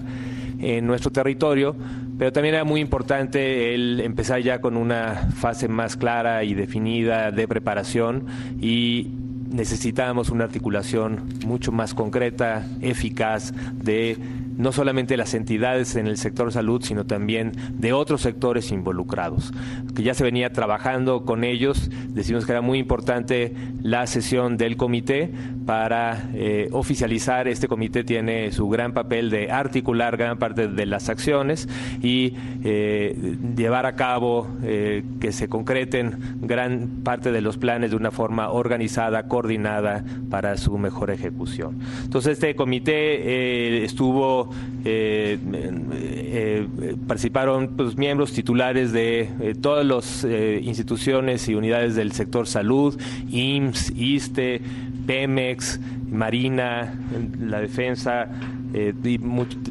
en nuestro territorio, pero también era muy importante el empezar ya con una fase más clara y definida de preparación y necesitábamos una articulación mucho más concreta, eficaz de no solamente las entidades en el sector salud, sino también de otros sectores involucrados, que ya se venía trabajando con ellos. Decimos que era muy importante la sesión del comité para eh, oficializar. Este comité tiene su gran papel de articular gran parte de las acciones y eh, llevar a cabo eh, que se concreten gran parte de los planes de una forma organizada, coordinada para su mejor ejecución. Entonces este comité estuvo eh, eh, participaron pues, miembros titulares de eh, todas las instituciones y unidades del sector salud, IMSS, ISTE, Pemex, Marina, la defensa, y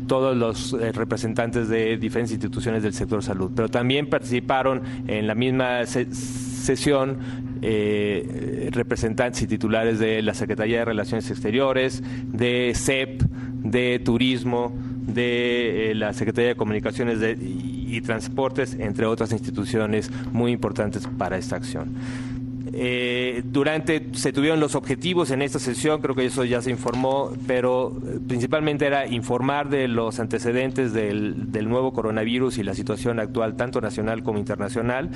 todos los representantes de diferentes instituciones del sector salud. Pero también participaron en la misma sesión representantes y titulares de la Secretaría de Relaciones Exteriores, de CEP, de Turismo, de eh, la Secretaría de Comunicaciones y Transportes, entre otras instituciones muy importantes para esta acción. Eh, durante se tuvieron los objetivos en esta sesión, creo que eso ya se informó, pero eh, principalmente era informar de los antecedentes del, del nuevo coronavirus y la situación actual, tanto nacional como internacional,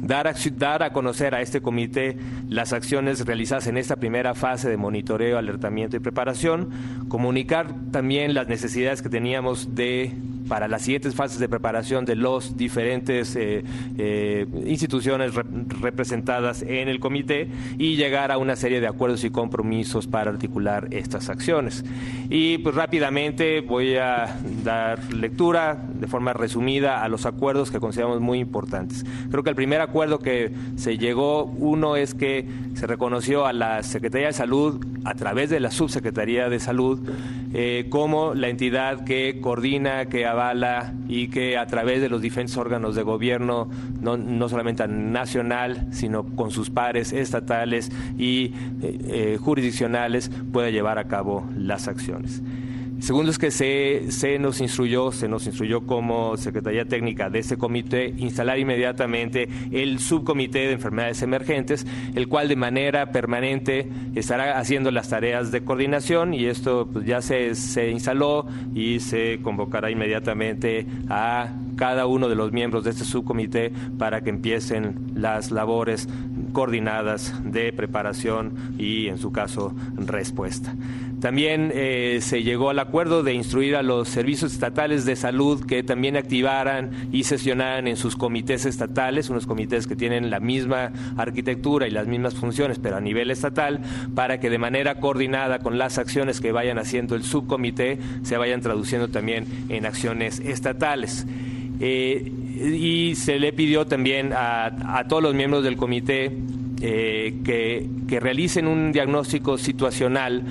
dar a, dar a conocer a este comité las acciones realizadas en esta primera fase de monitoreo, alertamiento y preparación, comunicar también las necesidades que teníamos de para las siguientes fases de preparación de los diferentes eh, eh, instituciones representadas en el comité y llegar a una serie de acuerdos y compromisos para articular estas acciones. Y pues rápidamente voy a dar lectura de forma resumida a los acuerdos que consideramos muy importantes. Creo que el primer acuerdo que se llegó, uno es que se reconoció a la Secretaría de Salud a través de la Subsecretaría de Salud eh, como la entidad que coordina, que y que a través de los diferentes órganos de gobierno, no, no solamente nacional, sino con sus pares estatales y eh, eh, jurisdiccionales, pueda llevar a cabo las acciones. Segundo es que se, nos instruyó, se nos instruyó como Secretaría Técnica de este comité instalar inmediatamente el subcomité de enfermedades emergentes, el cual de manera permanente estará haciendo las tareas de coordinación y esto pues, ya se, instaló y se convocará inmediatamente a cada uno de los miembros de este subcomité para que empiecen las labores coordinadas de preparación y, en su caso, respuesta. También eh, se llegó al acuerdo de instruir a los servicios estatales de salud que también activaran y sesionaran en sus comités estatales, unos comités que tienen la misma arquitectura y las mismas funciones, pero a nivel estatal, para que de manera coordinada con las acciones que vayan haciendo el subcomité se vayan traduciendo también en acciones estatales. Eh, y se le pidió también a, todos los miembros del comité eh, que, realicen un diagnóstico situacional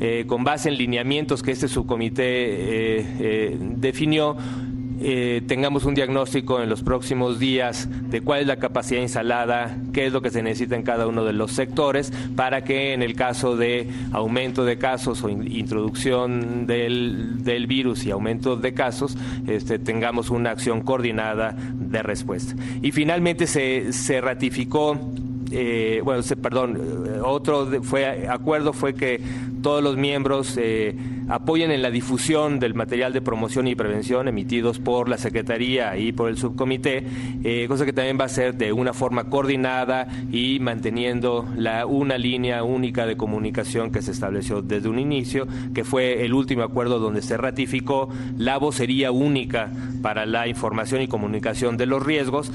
eh, con base en lineamientos que este subcomité eh, definió, tengamos un diagnóstico en los próximos días de cuál es la capacidad instalada, qué es lo que se necesita en cada uno de los sectores, para que en el caso de aumento de casos o introducción del, del, virus y aumento de casos, este, tengamos una acción coordinada de respuesta. Y finalmente se, se ratificó eh, bueno, perdón, otro fue acuerdo fue que todos los miembros eh, apoyen en la difusión del material de promoción y prevención emitidos por la Secretaría y por el subcomité, eh, cosa que también va a ser de una forma coordinada y manteniendo la, una línea única de comunicación que se estableció desde un inicio, que fue el último acuerdo donde se ratificó la vocería única para la información y comunicación de los riesgos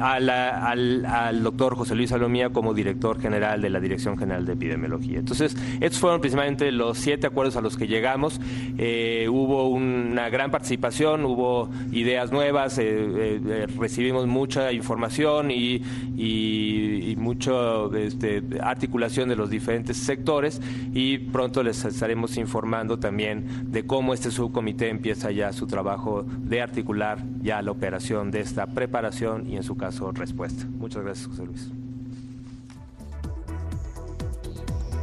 al, al doctor José Luis Salomía como director general de la Dirección General de Epidemiología. Entonces, estos fueron principalmente los siete acuerdos a los que llegamos. Eh, hubo una gran participación, hubo ideas nuevas, eh, eh, recibimos mucha información y, y, mucha este, articulación de los diferentes sectores y pronto les estaremos informando también de cómo este subcomité empieza ya su trabajo de articular ya la operación de esta preparación y en su caso respuesta. Muchas gracias, José Luis.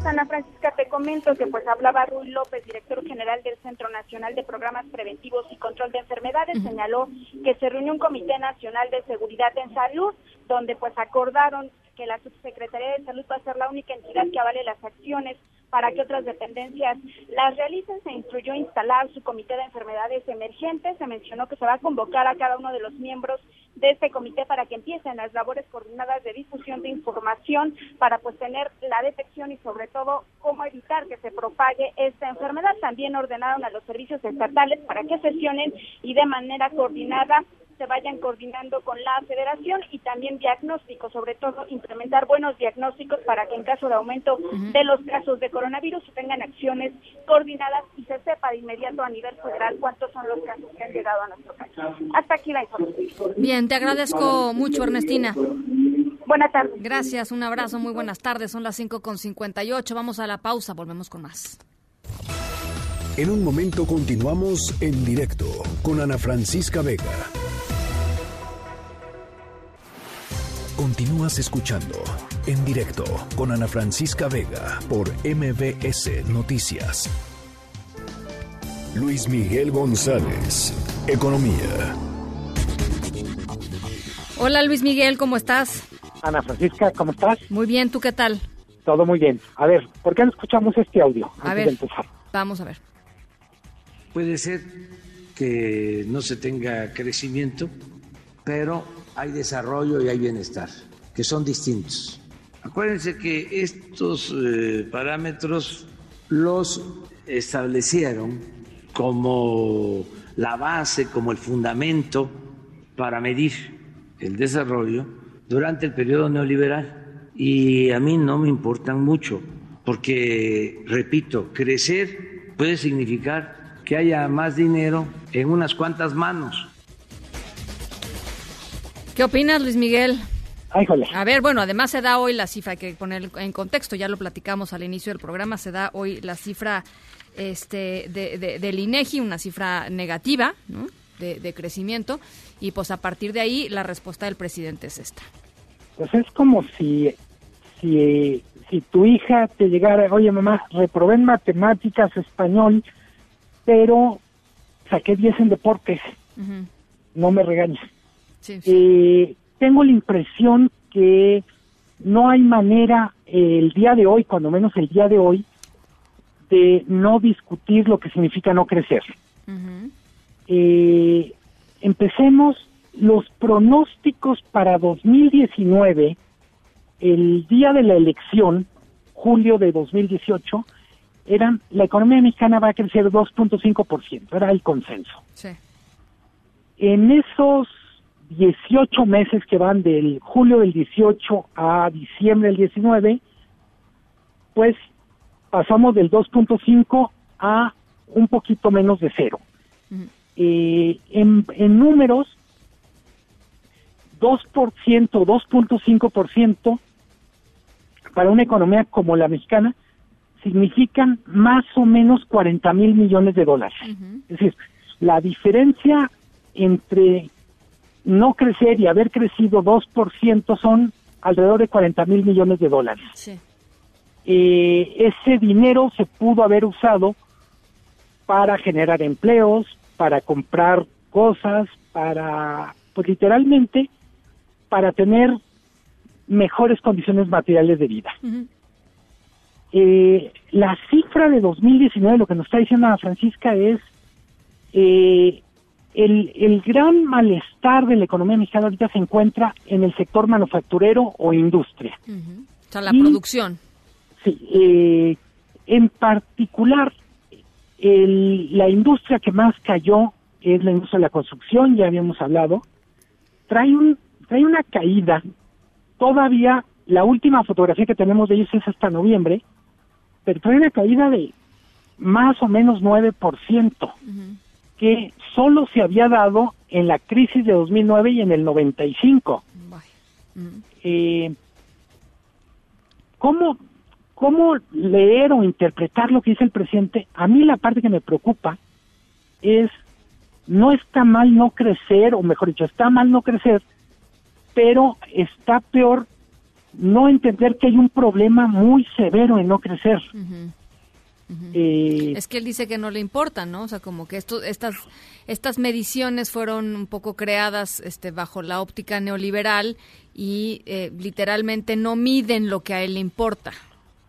Ana Francisca, te comento que pues hablaba Ruy López, director general del Centro Nacional de Programas Preventivos y Control de Enfermedades, señaló que se reunió un Comité Nacional de Seguridad en Salud, donde pues acordaron que la Subsecretaría de Salud va a ser la única entidad que avale las acciones para que otras dependencias las realicen. Se instruyó instalar su comité de enfermedades emergentes. Se mencionó que se va a convocar a cada uno de los miembros de este comité para que empiecen las labores coordinadas de difusión de información para pues tener la detección y sobre todo cómo evitar que se propague esta enfermedad. También ordenaron a los servicios estatales para que sesionen y de manera coordinada se vayan coordinando con la federación y también diagnósticos, sobre todo implementar buenos diagnósticos para que en caso de aumento de los casos de coronavirus se tengan acciones coordinadas y se sepa de inmediato a nivel federal cuántos son los casos que han llegado a nuestro país. Hasta aquí la información. Bien, te agradezco mucho, Ernestina. Buenas tardes. Gracias, un abrazo, muy buenas tardes. Son las 5 con 58. Vamos a la pausa, volvemos con más. En un momento continuamos en directo con Ana Francisca Vega. Continúas escuchando en directo con Ana Francisca Vega por MBS Noticias. Luis Miguel González, Economía. Hola Luis Miguel, ¿cómo estás? Ana Francisca, ¿cómo estás? Muy bien, ¿tú qué tal? Todo muy bien. A ver, ¿por qué no escuchamos este audio A ver. de empezar? Vamos a ver. Puede ser que no se tenga crecimiento, pero hay desarrollo y hay bienestar, que son distintos. Acuérdense que estos eh, parámetros los establecieron como la base, como el fundamento para medir el desarrollo durante el periodo neoliberal. Y a mí no me importan mucho, porque, repito, crecer puede significar que haya más dinero en unas cuantas manos. ¿Qué opinas, Luis Miguel? Ay, jole. A ver, bueno, además se da hoy la cifra, hay que poner en contexto, ya lo platicamos al inicio del programa, se da hoy la cifra este, de, de- del INEGI, una cifra negativa ¿no? de, de crecimiento, y pues a partir de ahí la respuesta del presidente es esta. Pues es como si, si, si tu hija te llegara, oye mamá, reprobé en matemáticas, español, pero saqué 10 en deportes, Ujú. no me regañes. Sí, Eh, tengo la impresión que no hay manera eh, el día de hoy, cuando menos el día de hoy, de no discutir lo que significa no crecer. Eh, empecemos los pronósticos para 2019, el día de la elección, julio de 2018, eran la economía mexicana va a crecer 2.5%, era el consenso. Sí. En esos 18 meses que van del julio del 18 a diciembre del 19, pues pasamos del 2.5 a un poquito menos de cero. Eh, en, en números, 2%, 2.5% para una economía como la mexicana significan más o menos 40 mil millones de dólares. Es decir, la diferencia entre no crecer y haber crecido 2% son alrededor de 40 mil millones de dólares. Sí. Eh, ese dinero se pudo haber usado para generar empleos, para comprar cosas, para, pues literalmente, para tener mejores condiciones materiales de vida. Eh, la cifra de 2019, lo que nos está diciendo Ana Francisca es eh, el, el gran malestar de la economía mexicana ahorita se encuentra en el sector manufacturero o industria. O sea, la Y- producción. Sí, eh, en particular, el- la industria que más cayó es la industria de la construcción, ya habíamos hablado. Trae, un, trae una caída. Todavía la última fotografía que tenemos de ellos es hasta noviembre, pero trae una caída de más o menos 9%, que solo se había dado en la crisis de 2009 y en el 95. Eh, ¿cómo, ¿Cómo leer o interpretar lo que dice el presidente? A mí la parte que me preocupa es, no está mal no crecer, o mejor dicho, está mal no crecer, pero está peor no entender que hay un problema muy severo en no crecer. Eh, Es que él dice que no le importa, ¿no? O sea, como que esto, estas, estas mediciones fueron un poco creadas este, bajo la óptica neoliberal y eh, literalmente no miden lo que a él le importa.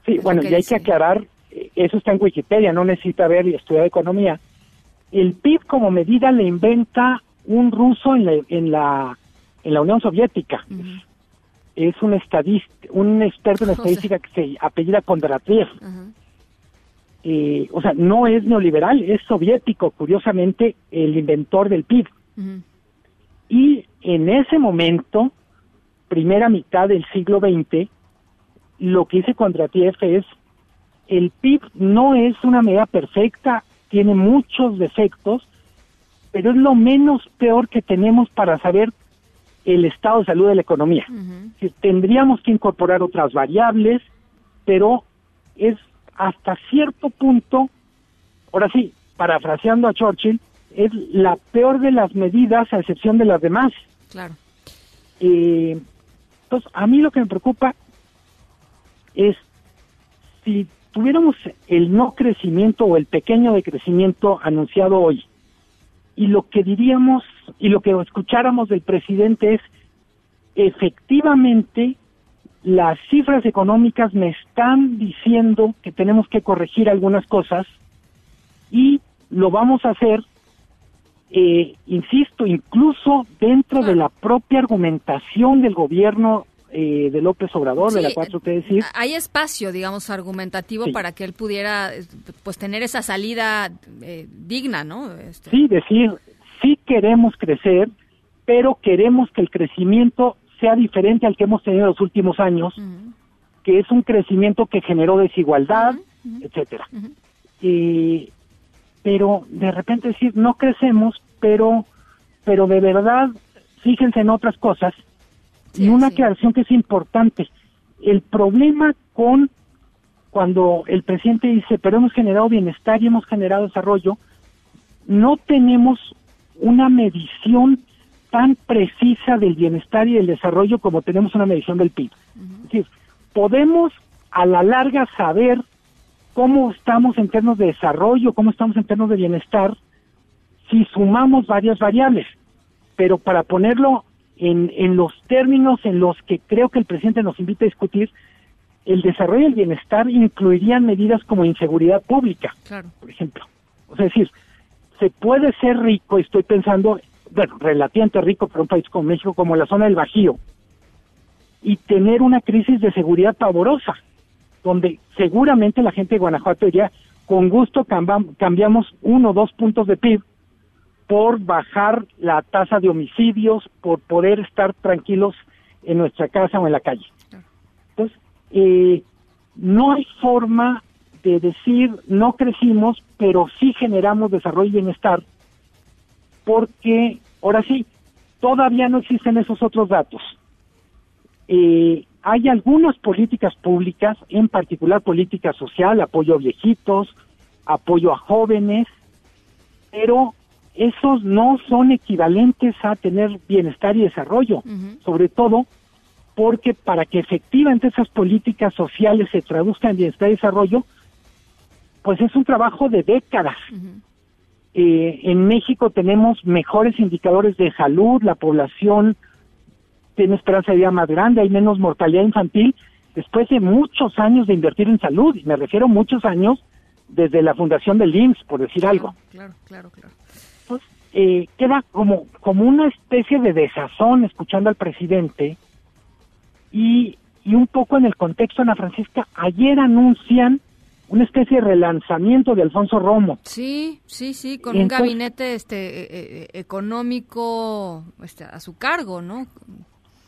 Sí, Es bueno, y hay dice. que aclarar, eso está en Wikipedia, no necesita ver y estudiar economía. El PIB como medida le inventa un ruso en la, en la, en la Unión Soviética. Es un estadista, un experto en estadística que se apellida Kondratiev. Eh, o sea, no es neoliberal, es soviético, curiosamente, el inventor del PIB. Y en ese momento, primera mitad del siglo XX, lo que dice Kondratiev es, el PIB no es una medida perfecta, tiene muchos defectos, pero es lo menos peor que tenemos para saber el estado de salud de la economía. Tendríamos que incorporar otras variables, pero es hasta cierto punto, ahora sí, parafraseando a Churchill, es la peor de las medidas a excepción de las demás. Claro. Eh, entonces, a mí lo que me preocupa es si tuviéramos el no crecimiento o el pequeño decrecimiento anunciado hoy y lo que diríamos y lo que escucháramos del presidente es efectivamente las cifras económicas me están diciendo que tenemos que corregir algunas cosas y lo vamos a hacer eh, insisto, incluso dentro de la propia argumentación del gobierno eh, de López Obrador, de la Sí, 4T, es decir, Hay espacio, digamos, argumentativo Sí. para que él pudiera, pues, tener esa salida eh, digna, ¿no? Este, sí, decir, sí queremos crecer, pero queremos que el crecimiento sea diferente al que hemos tenido en los últimos años, que es un crecimiento que generó desigualdad, etcétera. Eh, pero de repente decir, no crecemos, pero, pero de verdad, fíjense en otras cosas. y una aclaración que es importante. El problema con cuando el presidente dice, pero hemos generado bienestar y hemos generado desarrollo, no tenemos una medición tan precisa del bienestar y del desarrollo como tenemos una medición del PIB. Es decir, podemos a la larga saber cómo estamos en términos de desarrollo, cómo estamos en términos de bienestar, si sumamos varias variables. Pero para ponerlo en, en los términos en los que creo que el presidente nos invita a discutir, el desarrollo y el bienestar incluirían medidas como inseguridad pública, Claro. por ejemplo. O sea, es decir, se puede ser rico, estoy pensando, bueno, relativamente rico para un país como México, como la zona del Bajío, y tener una crisis de seguridad pavorosa, donde seguramente la gente de Guanajuato diría, con gusto cambiamos uno o dos puntos de PIB por bajar la tasa de homicidios, por poder estar tranquilos en nuestra casa o en la calle. Entonces, eh, no hay forma de decir no crecimos, pero sí generamos desarrollo y bienestar, porque ahora sí, todavía no existen esos otros datos. Eh, hay algunas políticas públicas, en particular política social, apoyo a viejitos, apoyo a jóvenes, pero esos no son equivalentes a tener bienestar y desarrollo, sobre todo porque para que efectivamente esas políticas sociales se traduzcan en bienestar y desarrollo, pues es un trabajo de décadas. Eh, en México tenemos mejores indicadores de salud, la población tiene esperanza de vida más grande, hay menos mortalidad infantil, después de muchos años de invertir en salud, y me refiero a muchos años desde la fundación del IMSS, por decir algo. Claro, claro, claro. Eh, queda como, como una especie de desazón escuchando al presidente y, y un poco en el contexto, Ana Francisca, ayer anuncian una especie de relanzamiento de Alfonso Romo. Sí, sí, sí, con un gabinete este eh, eh, económico este, a su cargo, ¿no?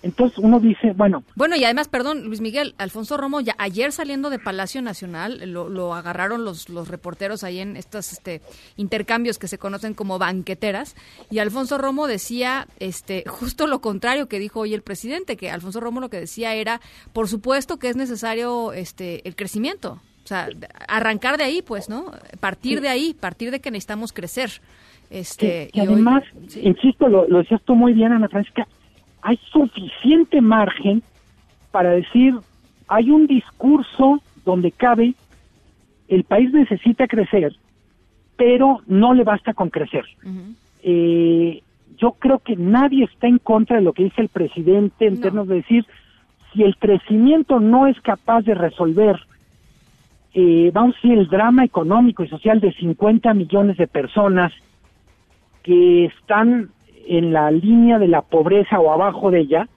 Entonces uno dice, bueno, Bueno, y además, perdón, Luis Miguel, Alfonso Romo, ya ayer saliendo de Palacio Nacional, lo, lo agarraron los, los reporteros ahí en estos este, intercambios que se conocen como banqueteras, y Alfonso Romo decía este, justo lo contrario que dijo hoy el presidente, que Alfonso Romo lo que decía era, por supuesto que es necesario este, el crecimiento, o sea, arrancar de ahí, pues, ¿no? Partir de ahí, partir de que necesitamos crecer. Este, que, que y hoy- además, insisto, lo, lo decías tú muy bien, Ana Francisca, hay suficiente margen para decir, hay un discurso donde cabe, el país necesita crecer, pero no le basta con crecer. Eh, yo creo que nadie está en contra de lo que dice el presidente en términos de decir, si el crecimiento no es capaz de resolver, eh, vamos a decir, el drama económico y social de 50 millones de personas que están en la línea de la pobreza o abajo de ella,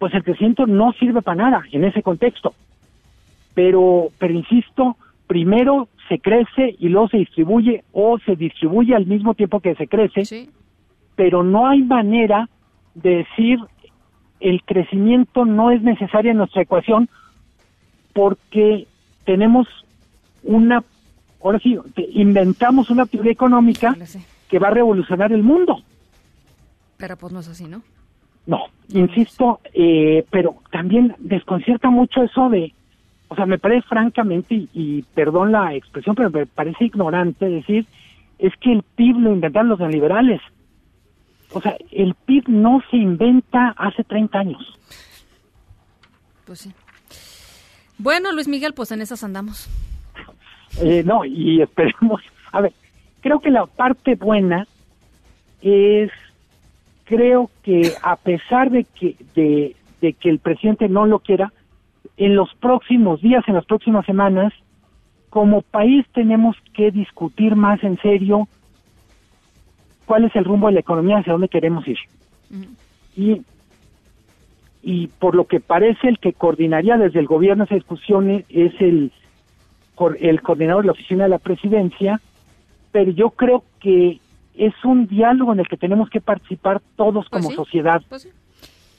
pues el crecimiento no sirve para nada en ese contexto. Pero, pero insisto, primero se crece y luego se distribuye o se distribuye al mismo tiempo que se crece, pero no hay manera de decir el crecimiento no es necesario en nuestra ecuación porque tenemos una, ahora sí, inventamos una teoría económica que va a revolucionar el mundo. Pero pues no es así, ¿no? No, insisto, eh, pero también desconcierta mucho eso de, o sea, me parece francamente, y, y perdón la expresión, pero me parece ignorante decir, es que el PIB lo inventaron los neoliberales. O sea, el PIB no se inventa hace 30 años. Pues sí. Bueno, Luis Miguel, pues en esas andamos. Eh, no, y esperemos, a ver, creo que la parte buena es, creo que a pesar de que, de, de que el presidente no lo quiera, en los próximos días, en las próximas semanas, como país tenemos que discutir más en serio cuál es el rumbo de la economía, hacia dónde queremos ir. Y, y por lo que parece, el que coordinaría desde el gobierno esas discusiones es el, el coordinador de la oficina de la presidencia, pero yo creo que es un diálogo en el que tenemos que participar todos como sí, sociedad. pues sí.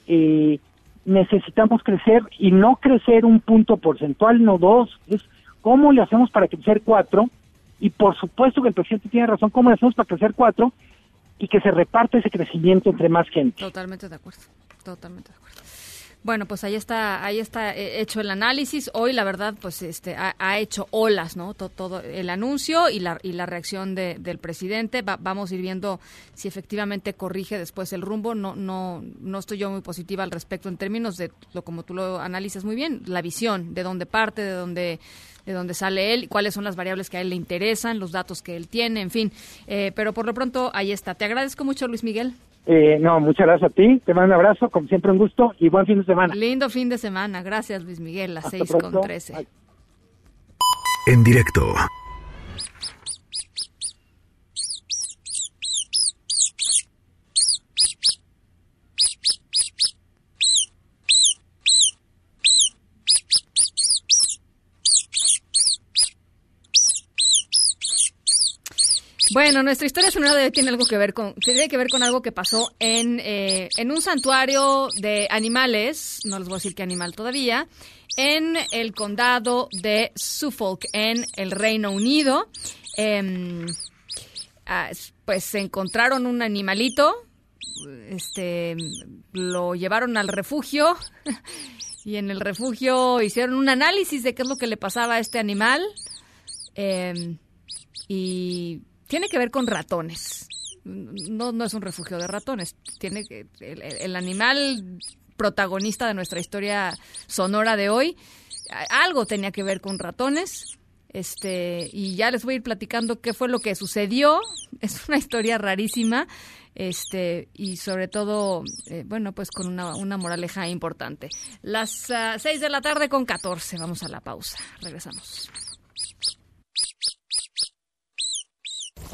Eh, necesitamos crecer y no crecer un punto porcentual, no dos, es cómo le hacemos para crecer cuatro, y por supuesto que el presidente tiene razón, cómo le hacemos para crecer cuatro y que se reparte ese crecimiento entre más gente. Totalmente de acuerdo, totalmente de acuerdo. Bueno, pues ahí está, ahí está eh, hecho el análisis. Hoy, la verdad, pues este ha, hecho olas, ¿no? To- Todo, el anuncio y la y la reacción de- del presidente. Va- vamos a ir viendo si efectivamente corrige después el rumbo. No, no, no estoy yo muy positiva al respecto en términos de lo como tú lo analizas muy bien, la visión de dónde parte, de dónde de dónde sale él, cuáles son las variables que a él le interesan, los datos que él tiene, en fin. Eh, pero por lo pronto ahí está. Te agradezco mucho, Luis Miguel. Eh, no, muchas gracias a ti, te mando un abrazo, como siempre un gusto y buen fin de semana. Lindo fin de semana. Gracias, Luis Miguel. Las Hasta seis pronto. con trece. En directo. Bueno, nuestra historia sonora de hoy tiene algo que ver con, tiene que ver con algo que pasó en, eh, en un santuario de animales, no les voy a decir qué animal todavía, en el condado de Suffolk, en el Reino Unido. Em, ah, pues se encontraron un animalito, este, lo llevaron al refugio y en el refugio hicieron un análisis de qué es lo que le pasaba a este animal. Em, y tiene que ver con ratones. No, no es un refugio de ratones. Tiene que, el, animal protagonista de nuestra historia sonora de hoy, algo tenía que ver con ratones. Este, y ya les voy a ir platicando qué fue lo que sucedió. Es una historia rarísima. Este, y sobre todo, eh, bueno, pues con una, una moraleja importante. Las ah, seis de la tarde con 14. Vamos a la pausa. Regresamos.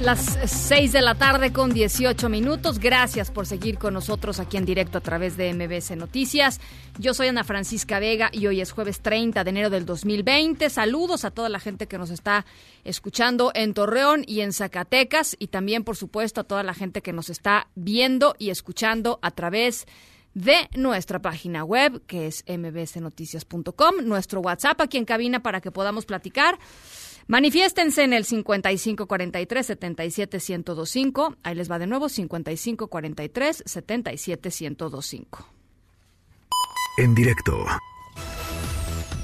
Las 6 de la tarde con 18 minutos. Gracias por seguir con nosotros aquí en directo a través de MBC Noticias. Yo soy Ana Francisca Vega y hoy es jueves 30 de enero del 2020. Saludos a toda la gente que nos está escuchando en Torreón y en Zacatecas y también, por supuesto, a toda la gente que nos está viendo y escuchando a través de nuestra página web, que es mbsnoticias.com, nuestro WhatsApp aquí en cabina para que podamos platicar. Manifiéstense en el 5543-77125. Ahí les va de nuevo, 5543-77125. En directo.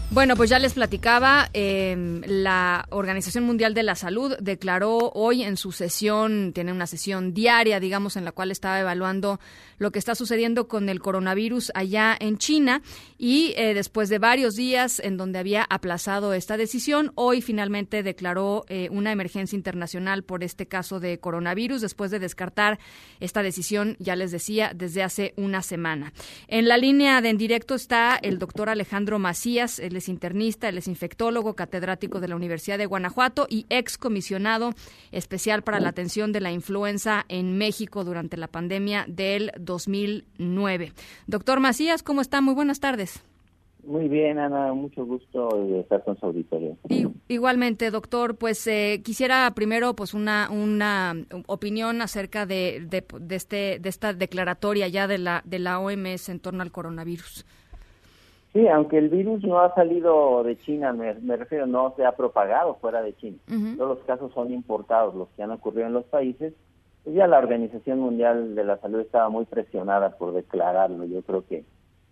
Bueno, pues ya les platicaba, eh, la Organización Mundial de la Salud declaró hoy en su sesión, tiene una sesión diaria, digamos, en la cual estaba evaluando lo que está sucediendo con el coronavirus allá en China y eh, después de varios días en donde había aplazado esta decisión, hoy finalmente declaró eh, una emergencia internacional por este caso de coronavirus después de descartar esta decisión, ya les decía, desde hace una semana. En la línea de en directo está el doctor Alejandro Macías, él es internista, él es infectólogo, catedrático de la Universidad de Guanajuato y ex comisionado especial para la atención de la influenza en México durante la pandemia del 2009. Doctor Macías, ¿cómo está? Muy buenas tardes. Muy bien, Ana, mucho gusto de estar con su auditorio. Igualmente, doctor, pues eh, quisiera primero pues una una opinión acerca de, de, de este de esta declaratoria ya de la de la OMS en torno al coronavirus. Sí, aunque el virus no ha salido de China, me, me refiero, no se ha propagado fuera de China. Todos los casos son importados, los que han ocurrido en los países. Pues ya la Organización Mundial de la Salud estaba muy presionada por declararlo. Yo creo que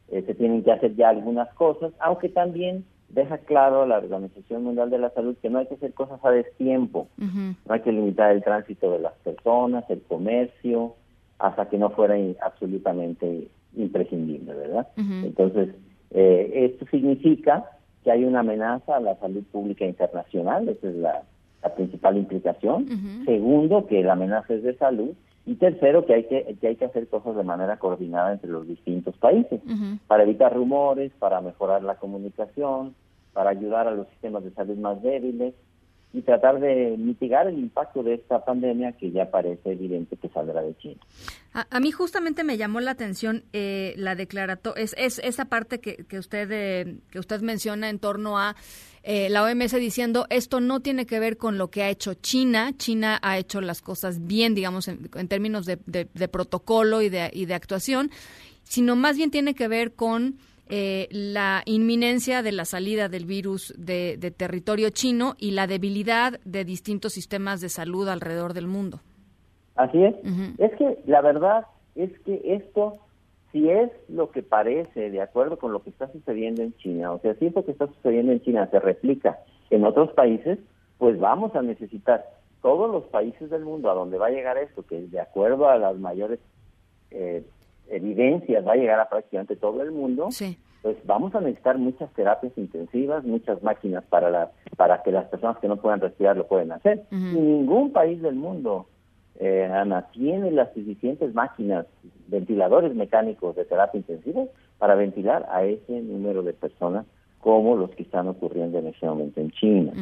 eh, se tienen que hacer ya algunas cosas, aunque también deja claro la Organización Mundial de la Salud que no hay que hacer cosas a destiempo. No hay que limitar el tránsito de las personas, el comercio, hasta que no fuera absolutamente imprescindible, ¿verdad? Entonces, eh, esto significa que hay una amenaza a la salud pública internacional, esa es la, la principal implicación. Segundo, que la amenaza es de salud. Y tercero, que hay que, que hay que hacer cosas de manera coordinada entre los distintos países para evitar rumores, para mejorar la comunicación, para ayudar a los sistemas de salud más débiles y tratar de mitigar el impacto de esta pandemia que ya parece evidente que saldrá de China. A, a mí justamente me llamó la atención eh, la declaratoria, es, es esa parte que, que usted eh, que usted menciona en torno a eh, la OMS diciendo esto no tiene que ver con lo que ha hecho China. China ha hecho las cosas bien, digamos, en, en términos de, de- de protocolo y de, y de actuación, sino más bien tiene que ver con eh, la inminencia de la salida del virus de, de territorio chino y la debilidad de distintos sistemas de salud alrededor del mundo. Así es. Es que la verdad es que esto, si es lo que parece, de acuerdo con lo que está sucediendo en China, o sea, si esto que está sucediendo en China se replica en otros países, pues vamos a necesitar todos los países del mundo a donde va a llegar esto, que de acuerdo a las mayores eh, evidencias va a llegar a prácticamente todo el mundo, pues vamos a necesitar muchas terapias intensivas, muchas máquinas para la, para que las personas que no puedan respirar lo puedan hacer. Y ningún país del mundo, eh, Ana, tiene las suficientes máquinas, ventiladores mecánicos de terapia intensiva para ventilar a ese número de personas como los que están ocurriendo en ese momento en China.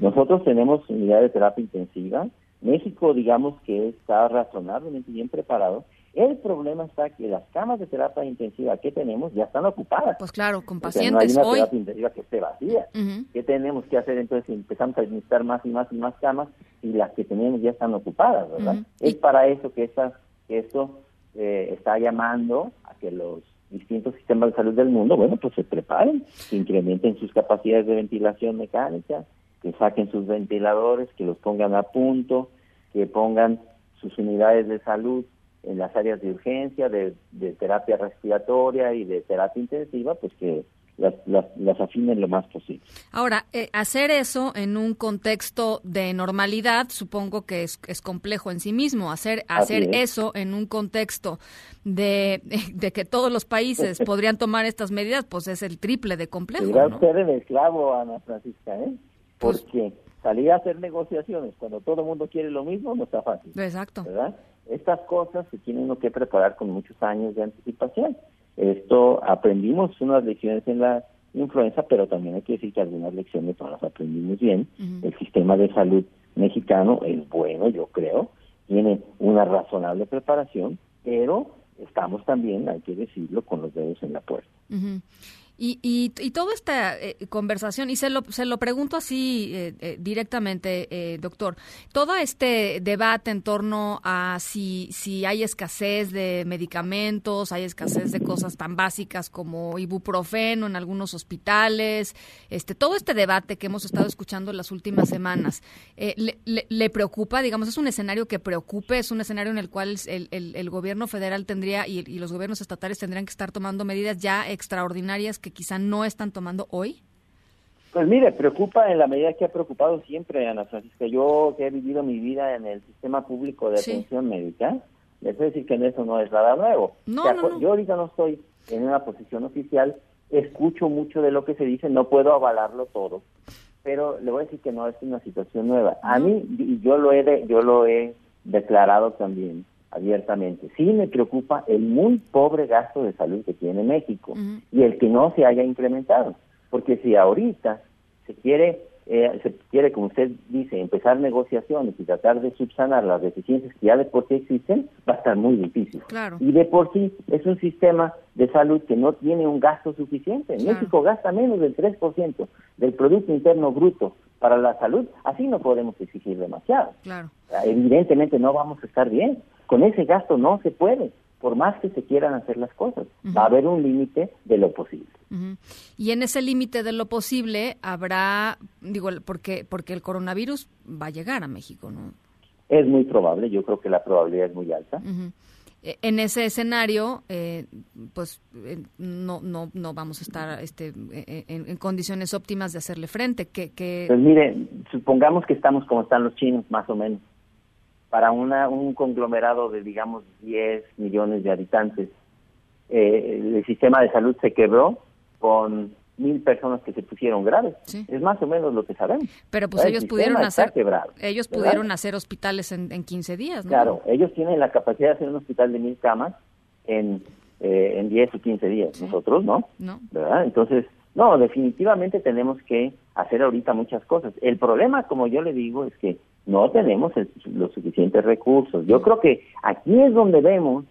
Nosotros tenemos unidad de terapia intensiva. México, digamos que está razonablemente bien preparado. El problema está que las camas de terapia intensiva que tenemos ya están ocupadas. Pues claro, con O sea, no hay pacientes una hoy. terapia intensiva que esté vacía. ¿Qué tenemos que hacer entonces? Empezamos a necesitar más y más y más camas y las que tenemos ya están ocupadas, ¿verdad? Es para eso que, esta, que esto eh, está llamando a que los distintos sistemas de salud del mundo, bueno, pues se preparen, que incrementen sus capacidades de ventilación mecánica, que saquen sus ventiladores, que los pongan a punto, que pongan sus unidades de salud en las áreas de urgencia, de, de terapia respiratoria y de terapia intensiva, pues que las, las, las afinen lo más posible. Ahora, eh, hacer eso en un contexto de normalidad, supongo que es, es complejo en sí mismo. Hacer, hacer es. eso en un contexto de, de que todos los países podrían tomar estas medidas, pues es el triple de complejo. ¿no? ser el esclavo, Ana Francisca, ¿eh? Porque salir a hacer negociaciones cuando todo el mundo quiere lo mismo no está fácil. Exacto. ¿verdad? Estas cosas se tienen uno que preparar con muchos años de anticipación. Esto aprendimos unas lecciones en la influenza, pero también hay que decir que algunas lecciones no las aprendimos bien. El sistema de salud mexicano es bueno, yo creo, tiene una razonable preparación, pero estamos también, hay que decirlo, con los dedos en la puerta. Ujú. Y, y, y toda esta eh, conversación, y se lo, se lo pregunto así eh, eh, directamente, eh, doctor, todo este debate en torno a si, si hay escasez de medicamentos, hay escasez de cosas tan básicas como ibuprofeno en algunos hospitales, este, todo este debate que hemos estado escuchando las últimas semanas, eh, le, le- le preocupa? Digamos, es un escenario que preocupe, es un escenario en el cual el, el- el gobierno federal tendría y, y los gobiernos estatales tendrían que estar tomando medidas ya extraordinarias que quizá no están tomando hoy? Pues mire, preocupa en la medida que ha preocupado siempre, Ana Francisca. Yo que he vivido mi vida en el sistema público de Sí. atención médica, les voy a decir que en eso no es nada nuevo. No, O sea, no, no. Yo ahorita no estoy en una posición oficial, escucho mucho de lo que se dice, no puedo avalarlo todo, pero le voy a decir que no es una situación nueva. A mí, yo lo he, de- yo lo he declarado también abiertamente, sí me preocupa el muy pobre gasto de salud que tiene México y el que no se haya incrementado. Porque si ahorita se quiere, eh, se quiere, como usted dice, empezar negociaciones y tratar de subsanar las deficiencias que ya de por sí existen, va a estar muy difícil. Claro. Y de por sí es un sistema de salud que no tiene un gasto suficiente. Claro. México gasta menos del 3% del Producto Interno Bruto para la salud. Así no podemos exigir demasiado. Claro. Evidentemente no vamos a estar bien. Con ese gasto no se puede, por más que se quieran hacer las cosas. Va a haber un límite de lo posible. Y en ese límite de lo posible habrá, digo, porque, porque el coronavirus va a llegar a México, ¿no? Es muy probable, yo creo que la probabilidad es muy alta. Eh, En ese escenario, eh, pues eh, no, no, no vamos a estar este, eh, en, en condiciones óptimas de hacerle frente. Que, que Pues mire, supongamos que estamos como están los chinos, más o menos. Para una, un conglomerado de, digamos, 10 millones de habitantes, eh, el sistema de salud se quebró con mil personas que se pusieron graves. Es más o menos lo que sabemos. pero pues El ellos pudieron hacer, quebrado, ellos ¿verdad? pudieron hacer hospitales en, en 15 días, ¿no? Claro, ellos tienen la capacidad de hacer un hospital de mil camas en, eh, en 10 o 15 días. Nosotros no. No. ¿verdad? Entonces, no, definitivamente tenemos que hacer ahorita muchas cosas. El problema, como yo le digo, es que no tenemos el- los suficientes recursos. Yo creo que aquí es donde vemos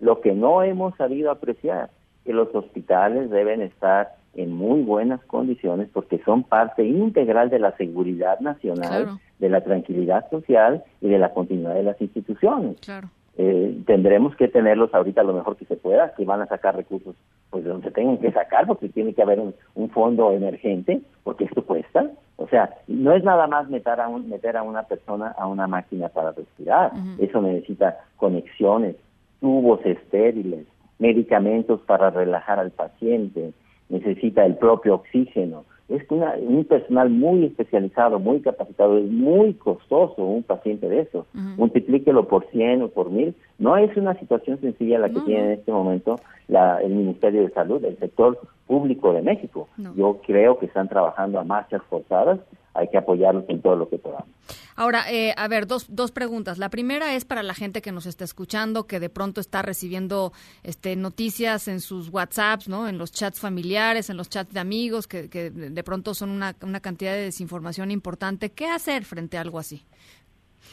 lo que no hemos sabido apreciar, que los hospitales deben estar en muy buenas condiciones porque son parte integral de la seguridad nacional, Claro. de la tranquilidad social y de la continuidad de las instituciones. Claro. Eh, tendremos que tenerlos ahorita lo mejor que se pueda, que van a sacar recursos pues de donde tengan que sacar, porque tiene que haber un, un fondo emergente, porque esto cuesta. O sea, no es nada más meter a, un, meter a una persona a una máquina para respirar. Eso necesita conexiones, tubos estériles, medicamentos para relajar al paciente, necesita el propio oxígeno. Es una- un personal muy especializado, muy capacitado, es muy costoso un paciente de eso. Multiplíquelo por 100 o por 1000. No es una situación sencilla la que tiene en este momento la- el Ministerio de Salud, el sector público de México. Yo creo que están trabajando a marchas forzadas, hay que apoyarlos en todo lo que podamos. Ahora, eh, a ver, dos, dos preguntas. La primera es para la gente que nos está escuchando, que de pronto está recibiendo este, noticias en sus WhatsApps, ¿no? En los chats familiares, en los chats de amigos, que, que de pronto son una, una cantidad de desinformación importante. ¿Qué hacer frente a algo así?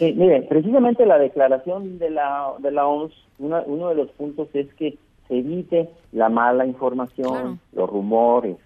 Sí, mire, precisamente la declaración de la, de la OMS, una- uno de los puntos es que se evite la mala información, los rumores.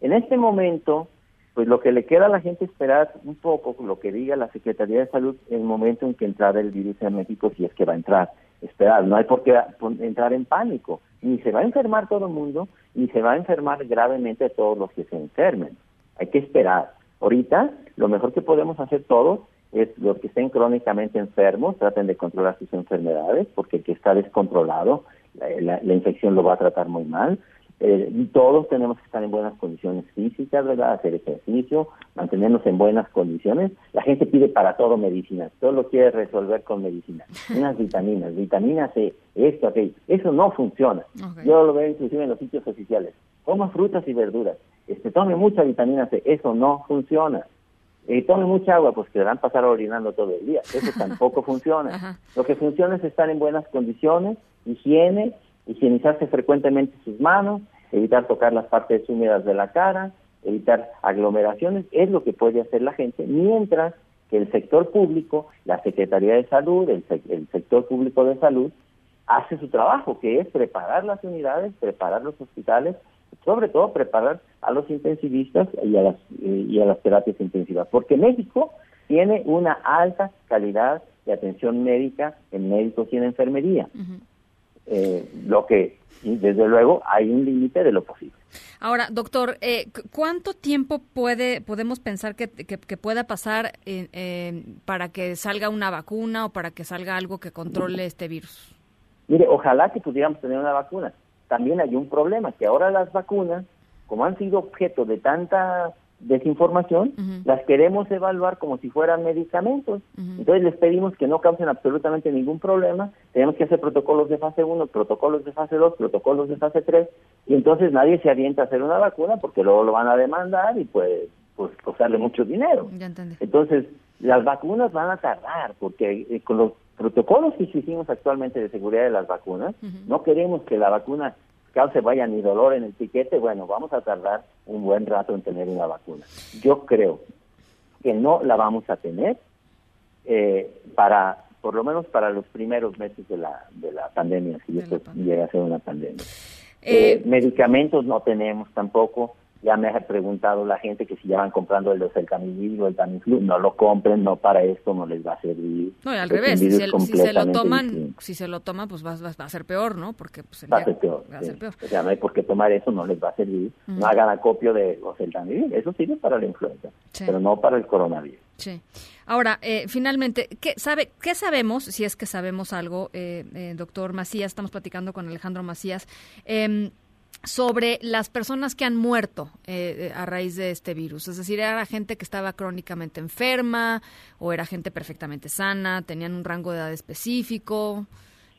En este momento, pues lo que le queda a la gente es esperar un poco lo que diga la Secretaría de Salud en el momento en que entrara el virus en México, si es que va a entrar. Esperar, no hay por qué entrar en pánico. Ni se va a enfermar todo el mundo, ni se va a enfermar gravemente todos los que se enfermen. Hay que esperar. Ahorita, lo mejor que podemos hacer todos es los que estén crónicamente enfermos, traten de controlar sus enfermedades, porque el que está descontrolado, la, la- la infección lo va a tratar muy mal. Eh, todos tenemos que estar en buenas condiciones físicas, ¿verdad? Hacer ejercicio, mantenernos en buenas condiciones. La gente pide para todo medicina, todo lo quiere resolver con medicina. Unas vitaminas, vitamina C, esto, aquello. Eso no funciona. Yo lo veo inclusive en los sitios oficiales. Coma frutas y verduras. Este, tome mucha vitamina C. Eso no funciona. Eh, tome mucha agua, pues que van a pasar orinando todo el día. Eso tampoco funciona. Lo que funciona es estar en buenas condiciones, higiene, higienizarse frecuentemente sus manos, evitar tocar las partes húmedas de la cara, evitar aglomeraciones, es lo que puede hacer la gente, mientras que el sector público, la Secretaría de Salud, el, el sector público de salud, hace su trabajo, que es preparar las unidades, preparar los hospitales sobre todo preparar a los intensivistas y a las, eh, y a las terapias intensivas, porque México tiene una alta calidad de atención médica en médicos y en enfermería. Eh, lo que, desde luego, hay un límite de lo posible. Ahora, doctor, eh, cu- ¿cuánto tiempo puede podemos pensar que, que- que pueda pasar eh, eh, para que salga una vacuna o para que salga algo que controle este virus? Mire, ojalá que pudiéramos tener una vacuna. También hay un problema, que ahora las vacunas, como han sido objeto de tanta desinformación, las queremos evaluar como si fueran medicamentos. Entonces les pedimos que no causen absolutamente ningún problema. Tenemos que hacer protocolos de fase 1, protocolos de fase 2, protocolos de fase 3, y entonces nadie se avienta a hacer una vacuna porque luego lo van a demandar y pues, pues costarle mucho dinero. Ya. Entonces, las vacunas van a tardar, porque eh, con los protocolos que hicimos actualmente de seguridad de las vacunas, no queremos que la vacuna cause vaya ni dolor en el piquete, bueno, vamos a tardar un buen rato en tener una vacuna. Yo creo que no la vamos a tener eh, para, por lo menos para los primeros meses de la, de la pandemia, si esto llega a ser una pandemia. Eh, medicamentos no tenemos tampoco. Ya me ha preguntado la gente que si ya van comprando el oseltamivir o el Tamiflu, no lo compren, no para esto no les va a servir. No, y al revés, si se, si se lo toman, si se lo toman, pues va, va- va a ser peor, ¿no? Porque pues, el Va a ser peor. va a ser sí. peor. O sea, no hay por qué tomar eso, no les va a servir. No hagan acopio de oseltamivir, eso sirve para la influenza, Sí. pero no para el coronavirus. Sí. Ahora, eh, finalmente, ¿qué, sabe, ¿qué sabemos, si es que sabemos algo, eh, eh, doctor Macías, estamos platicando con Alejandro Macías, em, sobre las personas que han muerto eh, a raíz de este virus? Es decir, ¿era gente que estaba crónicamente enferma o era gente perfectamente sana? ¿Tenían un rango de edad específico?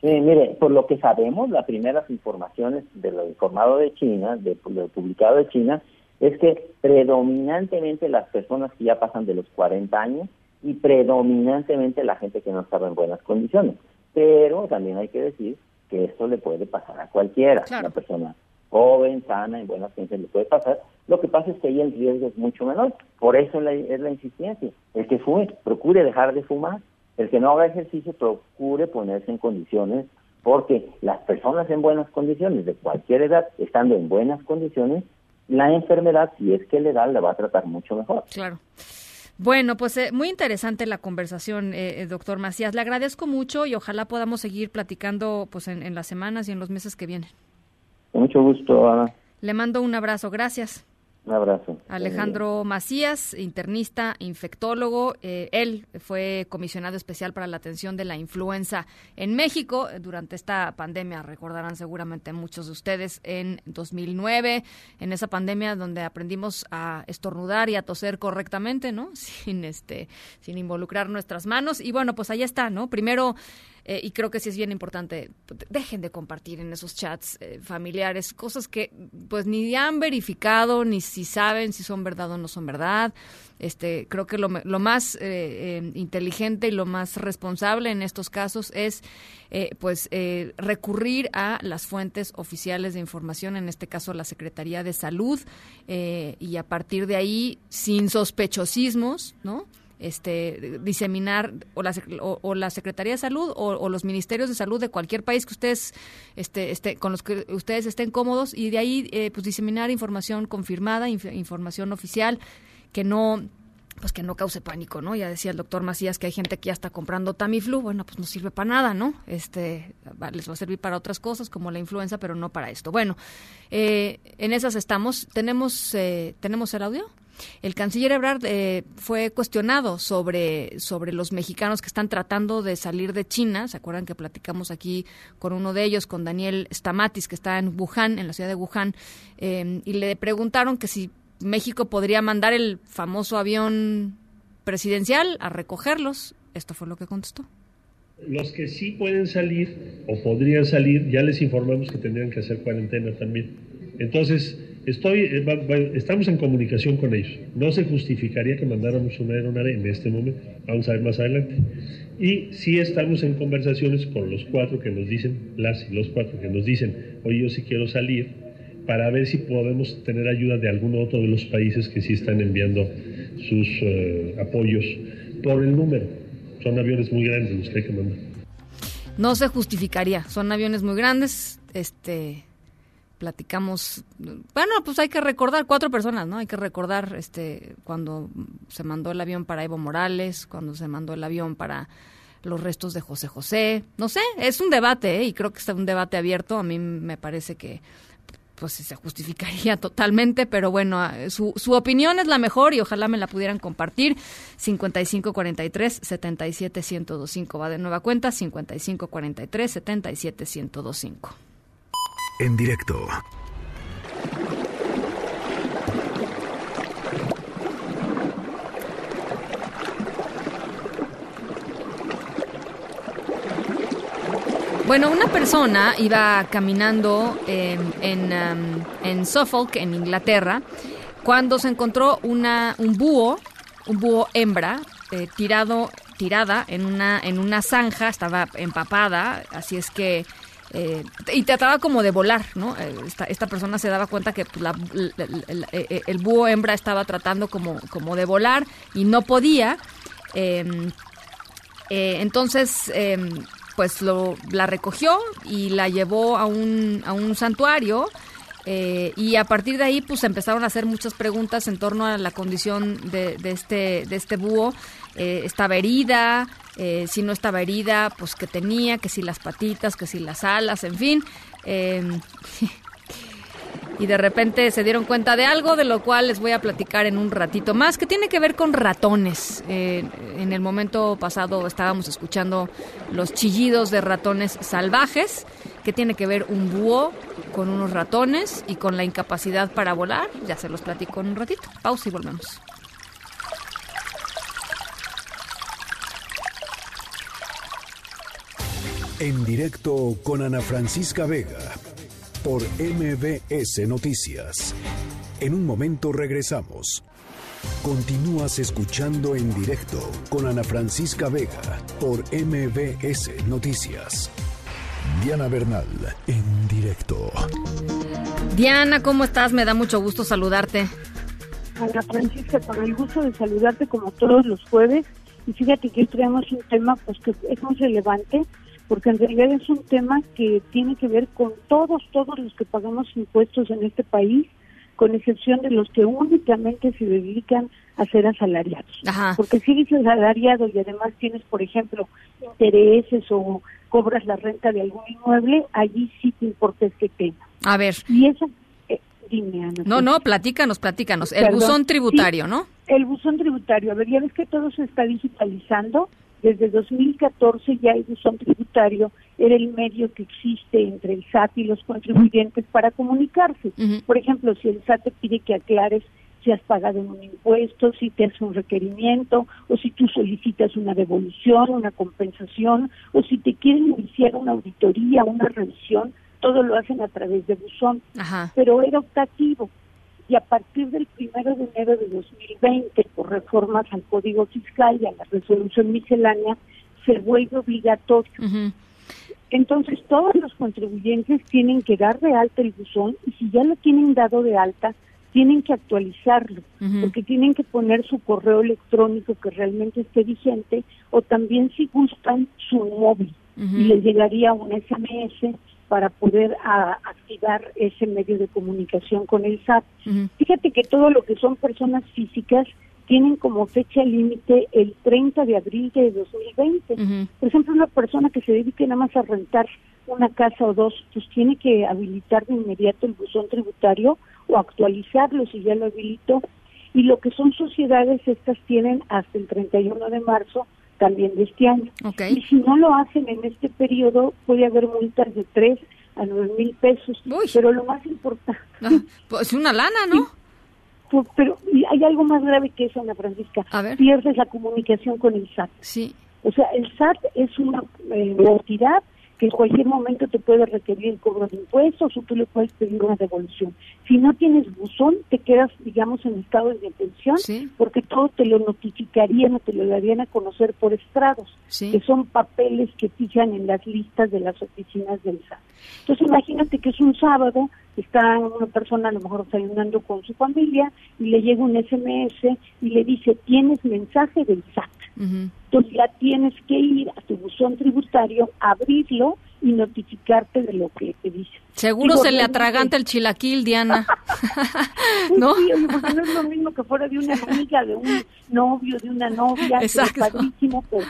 Sí, mire, por lo que sabemos, las primeras informaciones de lo informado de China, de lo publicado de China, es que predominantemente las personas que ya pasan de los 40 años y predominantemente la gente que no estaba en buenas condiciones. Pero también hay que decir que esto le puede pasar a cualquiera. Una persona joven, sana, en buenas condiciones le puede pasar. Lo que pasa es que ahí el riesgo es mucho menor. Por eso la- es la insistencia. El que fume, procure dejar de fumar. El que no haga ejercicio, procure ponerse en condiciones, porque las personas en buenas condiciones, de cualquier edad, estando en buenas condiciones, la enfermedad, si es que le da, la va a tratar mucho mejor. Claro. Bueno, pues eh, muy interesante la conversación, eh, eh, doctor Macías. Le agradezco mucho y ojalá podamos seguir platicando pues en, en las semanas y en los meses que vienen. Con mucho gusto, Ana. Le mando un abrazo. Gracias. Un abrazo. Alejandro Macías, internista, infectólogo. Eh, él fue comisionado especial para la atención de la influenza en México durante esta pandemia. Recordarán seguramente muchos de ustedes en 2009, en esa pandemia donde aprendimos a estornudar y a toser correctamente, ¿no? Sin este, sin involucrar nuestras manos. Y bueno, pues ahí está, ¿no? Primero. Eh, y creo que sí es bien importante, pues, dejen de compartir en esos chats eh, familiares cosas que pues ni han verificado, ni si saben si son verdad o no son verdad. Este, creo que lo, lo más eh, eh, inteligente y lo más responsable en estos casos es pues recurrir a las fuentes oficiales de información, en este caso la Secretaría de Salud, y a partir de ahí, sin sospechosismos, ¿no? Este diseminar o la, o, o la Secretaría de Salud o, o los ministerios de salud de cualquier país que ustedes este, este, con los que ustedes estén cómodos y de ahí eh, pues diseminar información confirmada, inf- información oficial que no pues que no cause pánico, ¿no? Ya decía el doctor Macías que hay gente que ya está comprando Tamiflu, bueno, pues no sirve para nada, ¿no? Este, les va a servir para otras cosas como la influenza, pero no para esto. Bueno, eh, en esas estamos. ¿Tenemos, eh, ¿tenemos el audio? El canciller Ebrard eh, fue cuestionado sobre, sobre los mexicanos que están tratando de salir de China. ¿Se acuerdan que platicamos aquí con uno de ellos, con Daniel Stamatis, que está en Wuhan, en la ciudad de Wuhan? eh, y le preguntaron que si México podría mandar el famoso avión presidencial a recogerlos. Esto fue lo que contestó. Los que sí pueden salir o podrían salir, ya les informamos que tendrían que hacer cuarentena también. Entonces, estoy, eh, estamos en comunicación con ellos. No se justificaría que mandáramos una aeronave en este momento. Vamos a ver más adelante. Y sí estamos en conversaciones con los cuatro que nos dicen, las y los cuatro que nos dicen, oye, yo sí quiero salir, para ver si podemos tener ayuda de algún otro de los países que sí están enviando sus eh, apoyos por el número. Son aviones muy grandes los que hay que mandar. No se justificaría. Son aviones muy grandes, este platicamos, bueno, pues hay que recordar, cuatro personas, ¿no? Hay que recordar este cuando se mandó el avión para Evo Morales, cuando se mandó el avión para los restos de José José, no sé, es un debate, ¿eh? y creo que es un debate abierto, a mí me parece que pues se justificaría totalmente, pero bueno, su, su opinión es la mejor y ojalá me la pudieran compartir. 5543 77125 va de nueva cuenta 5543 77125. En directo. Bueno, una persona iba caminando eh, en, um, en Suffolk, en Inglaterra, cuando se encontró una, un búho, un búho hembra, eh, tirado, tirada en una, en una zanja, estaba empapada, así es que eh, y trataba como de volar, ¿no? Eh, esta, persona se daba cuenta que pues, la, el, el, búho hembra estaba tratando como, como de volar y no podía. Eh, entonces, em, pues lo, la recogió y la llevó a un, a un santuario. Eh, y a partir de ahí, pues empezaron a hacer muchas preguntas en torno a la condición de, de este, de este búho. Eh, ¿Estaba herida? Eh, si no estaba herida, pues qué tenía, que si las patitas, que si las alas, en fin. y de repente se dieron cuenta de algo, de lo cual les voy a platicar en un ratito más, que tiene que ver con ratones. Eh, en el momento pasado estábamos escuchando los chillidos de ratones salvajes, que tiene que ver un búho con unos ratones y con la incapacidad para volar. Ya se los platico en un ratito. Pausa y volvemos. En directo con Ana Francisca Vega por MBS Noticias. En un momento regresamos. Continúas escuchando en directo con Ana Francisca Vega por MBS Noticias. Diana Bernal, en directo. Diana, ¿cómo estás? Me da mucho gusto saludarte. Ana Francisca, con el gusto de saludarte como todos los jueves. Y fíjate que hoy traemos un tema pues que es muy relevante porque en realidad es un tema que tiene que ver con todos, todos los que pagamos impuestos en este país, con excepción de los que únicamente se dedican a ser asalariados. Porque si eres asalariado y además tienes, por ejemplo, intereses o cobras la renta de algún inmueble, allí sí te importa este tema. A ver. Y eso, eh, dime, Ana. No, no, platícanos, platícanos. El Perdón, buzón tributario, sí, ¿no? El buzón tributario. A ver, ya ves que todo se está digitalizando desde 2014 ya el buzón tributario era el medio que existe entre el SAT y los contribuyentes para comunicarse. Uh -huh. Por ejemplo, si el SAT te pide que aclares si has pagado un impuesto, si te hace un requerimiento, o si tú solicitas una devolución, una compensación, o si te quieren iniciar una auditoría, una revisión, todo lo hacen a través de buzón. Ajá. Pero era optativo y a partir del primero de enero de 2020, por reformas al Código Fiscal y a la resolución miscelánea, se vuelve obligatorio. Uh -huh. Entonces, todos los contribuyentes tienen que dar de alta el buzón y si ya lo tienen dado de alta, tienen que actualizarlo, Uh -huh. porque tienen que poner su correo electrónico que realmente esté vigente o también si gustan su móvil Uh -huh. y les llegaría un SMS para poder a, activar ese medio de comunicación con el SAT. Uh -huh. Fíjate que todo lo que son personas físicas tienen como fecha límite el 30 de abril de 2020. Uh -huh. Por ejemplo, una persona que se dedique nada más a rentar una casa o dos, pues tiene que habilitar de inmediato el buzón tributario o actualizarlo si ya lo habilitó. Y lo que son sociedades, estas tienen hasta el 31 de marzo también de este año. Okay. Y si no lo hacen en este periodo, puede haber multas de 3 a 9 mil pesos. Uy. Pero lo más importante... Ah, pues una lana, ¿no? Sí, pero hay algo más grave que eso, Ana Francisca. A ver. Pierdes la comunicación con el SAT. Sí. O sea, el SAT es una eh, entidad que en cualquier momento te puede requerir el cobro de impuestos o tú le puedes pedir una devolución. Si no tienes buzón, te quedas, digamos, en estado de detención, sí. porque todo te lo notificarían o te lo darían a conocer por estrados, sí. que son papeles que fijan en las listas de las oficinas del SAT. Entonces, imagínate que es un sábado, está una persona a lo mejor desayunando con su familia y le llega un SMS y le dice, tienes mensaje del SAT. Uh -huh. Entonces ya tienes que ir a tu buzón tributario, abrirlo y notificarte de lo que te dice. Seguro Digo, se le atraganta el chilaquil, Diana. ¿No? sí, porque no es lo mismo que fuera de una amiga, de un novio, de una novia, es Exacto. padrísimo, pues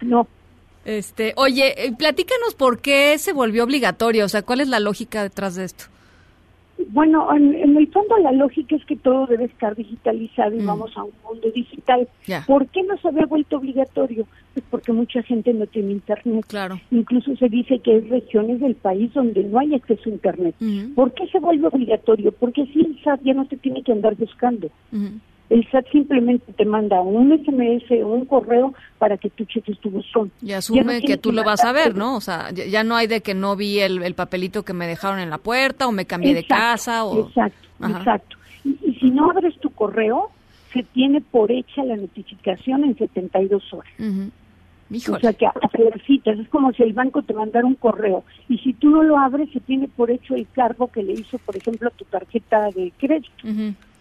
no. Este, oye, eh, platícanos por qué se volvió obligatorio, o sea, ¿cuál es la lógica detrás de esto? Bueno, en, en el fondo la lógica es que todo debe estar digitalizado y vamos a un mundo digital. ¿Por qué no se había vuelto obligatorio? Pues porque mucha gente no tiene internet. Claro. Incluso se dice que hay regiones del país donde no hay acceso a internet. ¿Por qué se vuelve obligatorio? Porque así el SAT ya no te tiene que andar buscando. El SAT simplemente te manda un SMS o un correo para que tú cheques tu buzón. Y no asume que tú lo vas a ver, ¿no? O sea, ya, ya no hay de que no vi el, el papelito que me dejaron en la puerta o me cambié de casa o... Exacto, Ajá. exacto. Y, y si no abres tu correo, se tiene por hecha la notificación en 72 horas. Híjole. O sea que a citas, es como si el banco te mandara un correo y si tú no lo abres se tiene por hecho el cargo que le hizo, por ejemplo, a tu tarjeta de crédito.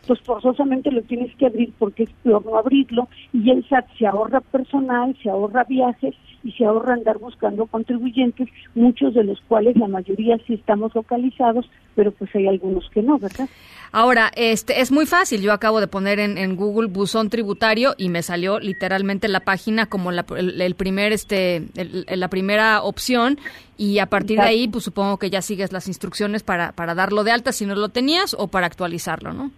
Pues forzosamente lo tienes que abrir porque es peor no abrirlo y el SAT se ahorra personal, se ahorra viajes y se ahorra andar buscando contribuyentes, muchos de los cuales la mayoría sí estamos localizados, pero pues hay algunos que no, ¿verdad? Ahora, este es muy fácil. Yo acabo de poner en, en Google buzón tributario y me salió literalmente la página como la, el, el primer, este, el- la primera opción y a partir de ahí, pues supongo que ya sigues las instrucciones para, para darlo de alta si no lo tenías o para actualizarlo, ¿no?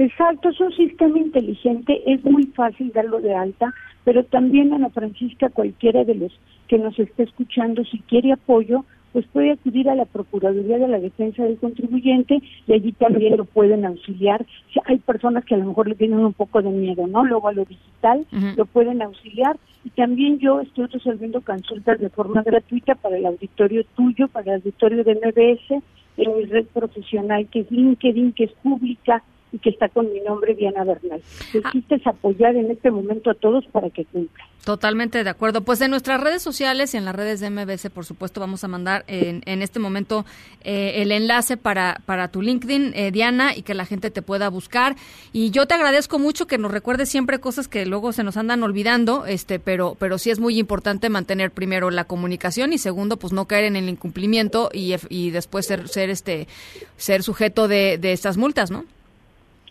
Exacto, es un sistema inteligente, es muy fácil darlo de alta, pero también Ana Francisca, cualquiera de los que nos esté escuchando, si quiere apoyo, pues puede acudir a la Procuraduría de la Defensa del Contribuyente y allí también lo pueden auxiliar. Si Hay personas que a lo mejor le tienen un poco de miedo, ¿no? Luego a lo digital lo pueden auxiliar y también yo estoy resolviendo consultas de forma gratuita para el auditorio tuyo, para el auditorio de MBS, en mi red profesional que es LinkedIn, que es pública y que está con mi nombre Diana Bernal. El chiste es apoyar en este momento a todos para que cumplan. Totalmente de acuerdo. Pues en nuestras redes sociales y en las redes de MBS, por supuesto, vamos a mandar en, en este momento eh, el enlace para, para tu LinkedIn, eh, Diana, y que la gente te pueda buscar. Y yo te agradezco mucho que nos recuerdes siempre cosas que luego se nos andan olvidando, este, pero, pero sí es muy importante mantener primero la comunicación y segundo, pues no caer en el incumplimiento y después ser, ser este, ser sujeto de, de estas multas, ¿no?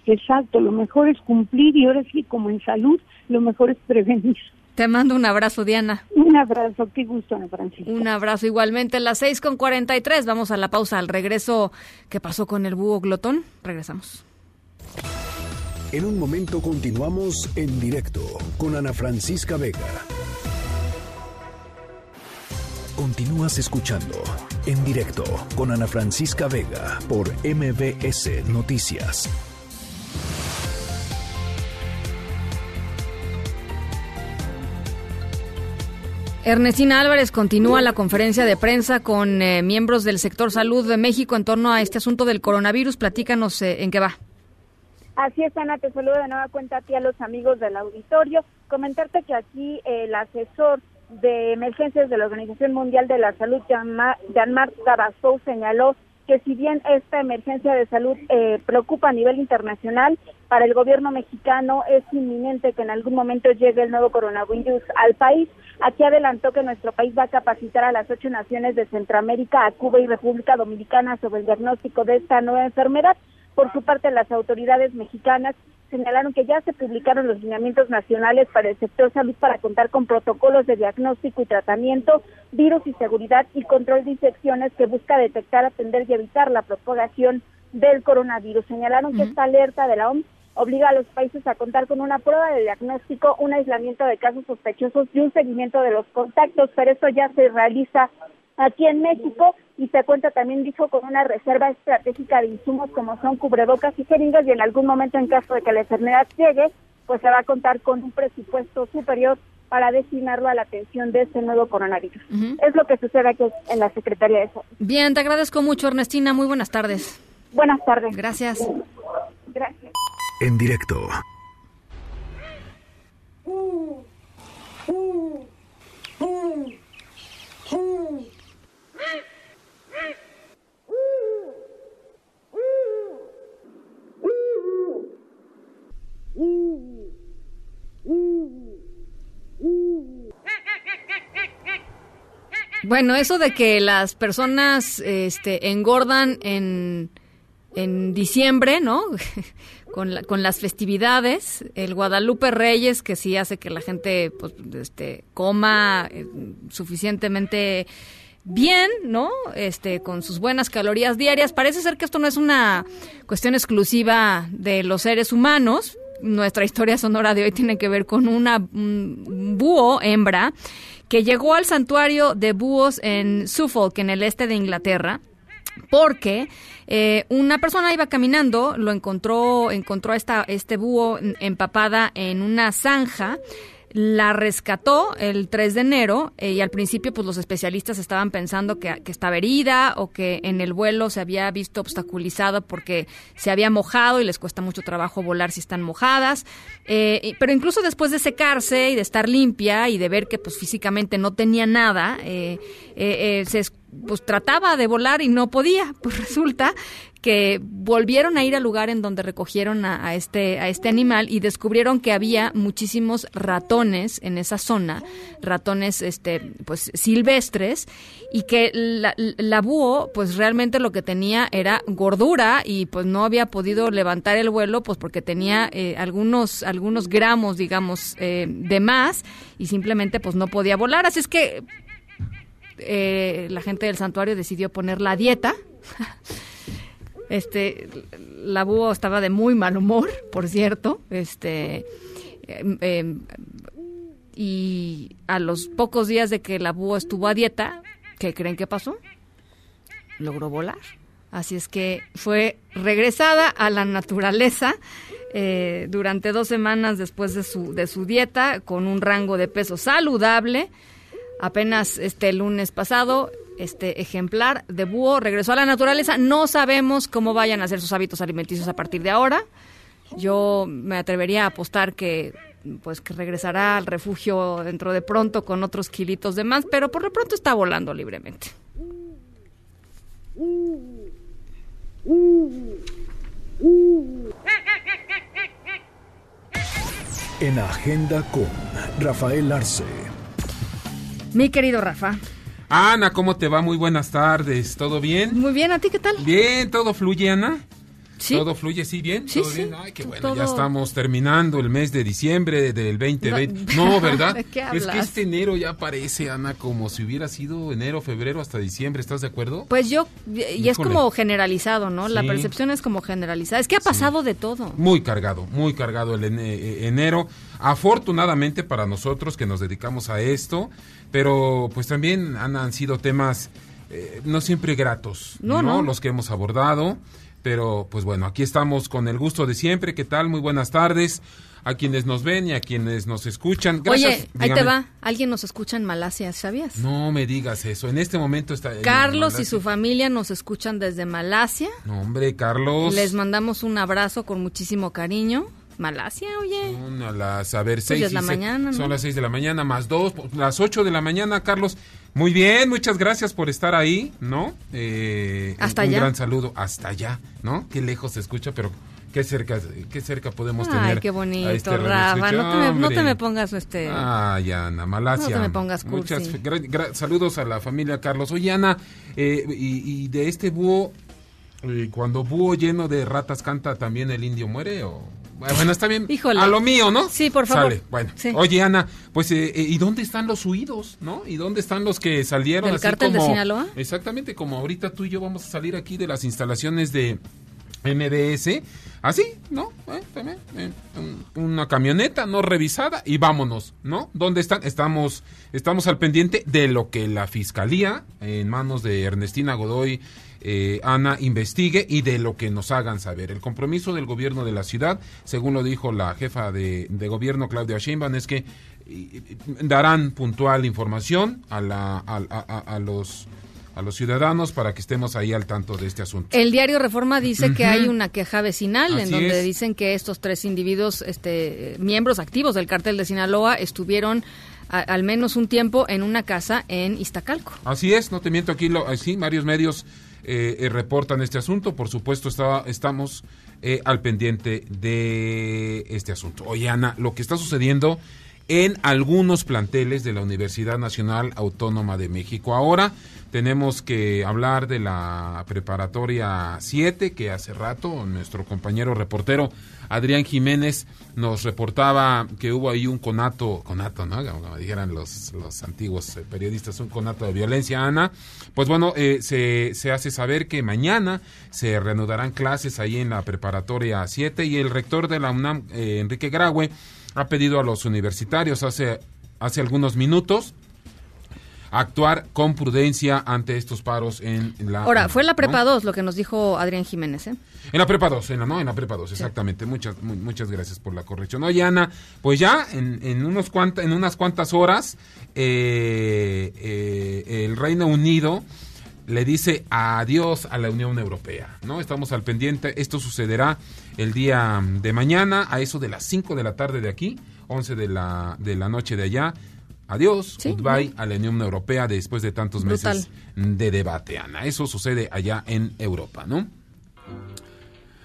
Exacto, lo mejor es cumplir y ahora sí, como en salud, lo mejor es prevenir. Te mando un abrazo, Diana. Un abrazo, qué gusto, Ana Francisca. Un abrazo igualmente. Las seis con 43. Vamos a la pausa. Al regreso, ¿qué pasó con el búho glotón? Regresamos. En un momento continuamos en directo con Ana Francisca Vega. Continúas escuchando en directo con Ana Francisca Vega por MBS Noticias. Ernestina Álvarez continúa la conferencia de prensa con eh, miembros del sector salud de México en torno a este asunto del coronavirus. Platícanos eh, en qué va. Así es, Ana, te saludo de nueva cuenta a ti, a los amigos del auditorio. Comentarte que aquí el asesor de emergencias de la Organización Mundial de la Salud, Jean-Mar- Jean-Marc señaló que si bien esta emergencia de salud eh, preocupa a nivel internacional, para el gobierno mexicano es inminente que en algún momento llegue el nuevo coronavirus al país. Aquí adelantó que nuestro país va a capacitar a las ocho naciones de Centroamérica, a Cuba y República Dominicana sobre el diagnóstico de esta nueva enfermedad. Por su parte, las autoridades mexicanas señalaron que ya se publicaron los lineamientos nacionales para el sector salud para contar con protocolos de diagnóstico y tratamiento, virus y seguridad y control de infecciones que busca detectar, atender y evitar la propagación del coronavirus. Señalaron que esta alerta de la OMS obliga a los países a contar con una prueba de diagnóstico, un aislamiento de casos sospechosos y un seguimiento de los contactos, pero eso ya se realiza aquí en México y se cuenta también, dijo, con una reserva estratégica de insumos como son cubrebocas y jeringas y en algún momento en caso de que la enfermedad llegue, pues se va a contar con un presupuesto superior para destinarlo a la atención de este nuevo coronavirus. Es lo que sucede aquí en la Secretaría de Salud. Bien, te agradezco mucho, Ernestina. Muy buenas tardes. Buenas tardes. Gracias. Gracias en directo. Bueno, eso de que las personas este, engordan en, en diciembre, ¿no? con, la- con las festividades, el Guadalupe Reyes, que sí hace que la gente pues, este, coma eh, suficientemente bien, ¿no? Este, con sus buenas calorías diarias. Parece ser que esto no es una cuestión exclusiva de los seres humanos. Nuestra historia sonora de hoy tiene que ver con una un búho hembra que llegó al santuario de búhos en Suffolk, en el este de Inglaterra, porque eh, una persona iba caminando, lo encontró, encontró esta, este búho empapada en una zanja, la rescató el 3 de enero eh, y al principio pues los especialistas estaban pensando que, que estaba herida o que en el vuelo se había visto obstaculizado porque se había mojado y les cuesta mucho trabajo volar si están mojadas. Eh, pero incluso después de secarse y de estar limpia y de ver que pues físicamente no tenía nada, eh, eh, eh, se es- pues trataba de volar y no podía. Pues resulta que volvieron a ir al lugar en donde recogieron a, este a este animal y descubrieron que había muchísimos ratones en esa zona, ratones este pues silvestres y que la, la búho pues realmente lo que tenía era gordura y pues no había podido levantar el vuelo pues porque tenía eh, algunos algunos gramos digamos eh, de más y simplemente pues no podía volar así es que eh, la gente del santuario decidió ponerla a dieta. Este, la búho estaba de muy mal humor, por cierto. Este, em, em, y a los pocos días de que la búho estuvo a dieta, ¿qué creen que pasó? Logró volar. Así es que fue regresada a la naturaleza eh, durante dos semanas después de su, de su dieta, con un rango de peso saludable. Apenas este lunes pasado, este ejemplar de búho regresó a la naturaleza. No sabemos cómo vayan a ser sus hábitos alimenticios a partir de ahora. Yo me atrevería a apostar que pues que regresará al refugio dentro de pronto con otros kilitos de más, pero por lo pronto está volando libremente. En Agenda con Rafael Arce. Mi querido Rafa. Ana, ¿cómo te va? Muy buenas tardes. ¿Todo bien? Muy bien, ¿a ti qué tal? Bien, todo fluye, Ana. Sí. Todo fluye, sí, bien. Sí, todo sí. bien. Ay, qué bueno. Todo- Ya estamos terminando el mes de diciembre del 2020. No, No, ¿verdad? ¿de qué es que este enero ya parece, Ana, como si hubiera sido enero, febrero hasta diciembre. ¿Estás de acuerdo? Pues yo, y es como generalizado, ¿no? La percepción es como generalizada. Es que ha pasado de todo. Muy cargado, muy cargado el eh, enero. Afortunadamente para nosotros que nos dedicamos a esto, pero pues también han, han sido temas eh, no siempre gratos, No, no, no. Los que hemos abordado, pero pues bueno, aquí estamos con el gusto de siempre. ¿Qué tal? Muy buenas tardes a quienes nos ven y a quienes nos escuchan. Gracias. Oye, ahí te va. Alguien nos escucha en Malasia, ¿sabías? No me digas eso. En este momento está. Carlos y su familia nos escuchan desde Malasia. No, hombre, Carlos. Les mandamos un abrazo con muchísimo cariño. Malasia, oye. Son a las, a ver, Pues seis. ya es la mañana, ¿no? Son las seis de la mañana, más dos, pues, las ocho de la mañana, Carlos. Muy bien, muchas gracias por estar ahí, ¿no? Eh, Hasta un allá. gran saludo, hasta allá, ¿no? Qué lejos se escucha, pero qué cerca, qué cerca podemos Ay, tener. qué a bonito, este Rafa. No te, me, no te Hombre. me pongas este. Ay, Ana, Malasia. No te me pongas cursi. Muchas gra- gra- saludos a la familia Carlos. Oye, Ana, eh, y, y de este búho, eh, cuando búho lleno de ratas canta, ¿también el indio muere o...? Bueno, está bien. Híjole. A lo mío, ¿no? Sí, por favor. Sale. Bueno. Sí. Oye, Ana, pues, eh, eh, ¿y dónde están los huidos, no? ¿Y dónde están los que salieron? ¿Del así cártel de como- Sinaloa? Exactamente, como ahorita tú y yo vamos a salir aquí de las instalaciones de MBS. Así, ¿no? Eh, también, eh, un- una camioneta no revisada y vámonos, ¿no? ¿Dónde están? Estamos, estamos al pendiente de lo que la fiscalía, en manos de Ernestina Godoy, eh, Ana, investigue y de lo que nos hagan saber. El compromiso del gobierno de la ciudad, según lo dijo la jefa de, de gobierno, Claudia Sheinbaum, es que eh, darán puntual información a, la, a- a- a los a los ciudadanos para que estemos ahí al tanto de este asunto. El diario Reforma dice que hay una queja vecinal en donde es. dicen que estos tres individuos, este, miembros activos del cártel de Sinaloa, estuvieron a- al menos un tiempo en una casa en Iztacalco. Así es, no te miento aquí, lo, sí, varios medios eh, eh, reportan este asunto, por supuesto estaba, estamos eh, al pendiente de este asunto. Oye Ana, lo que está sucediendo en algunos planteles de la Universidad Nacional Autónoma de México. Ahora tenemos que hablar de la preparatoria 7, que hace rato nuestro compañero reportero Adrián Jiménez nos reportaba que hubo ahí un conato, conato, ¿no? Como dijeran los, los antiguos eh, periodistas, un conato de violencia, Ana. Pues bueno, eh, se, se hace saber que mañana se reanudarán clases ahí en la preparatoria 7 y el rector de la UNAM, eh, Enrique Graue, ha pedido a los universitarios hace, hace algunos minutos actuar con prudencia ante estos paros en la... Ahora, fue en la ¿no? prepa 2 lo que nos dijo Adrián Jiménez, ¿eh? En la prepa 2, en la, no, en la prepa 2, exactamente. Muchas, mu- muchas gracias por la corrección. Oye, Ana, pues ya en, en, unos cuanta- en unas cuantas horas eh, eh, el Reino Unido le dice adiós a la Unión Europea, ¿no? Estamos al pendiente. Esto sucederá el día de mañana a eso de las 5 de la tarde de aquí, 11 de la, de la noche de allá. Adiós, goodbye a la Unión Europea después de tantos Brutal. meses de debate, Ana. Eso sucede allá en Europa, ¿no?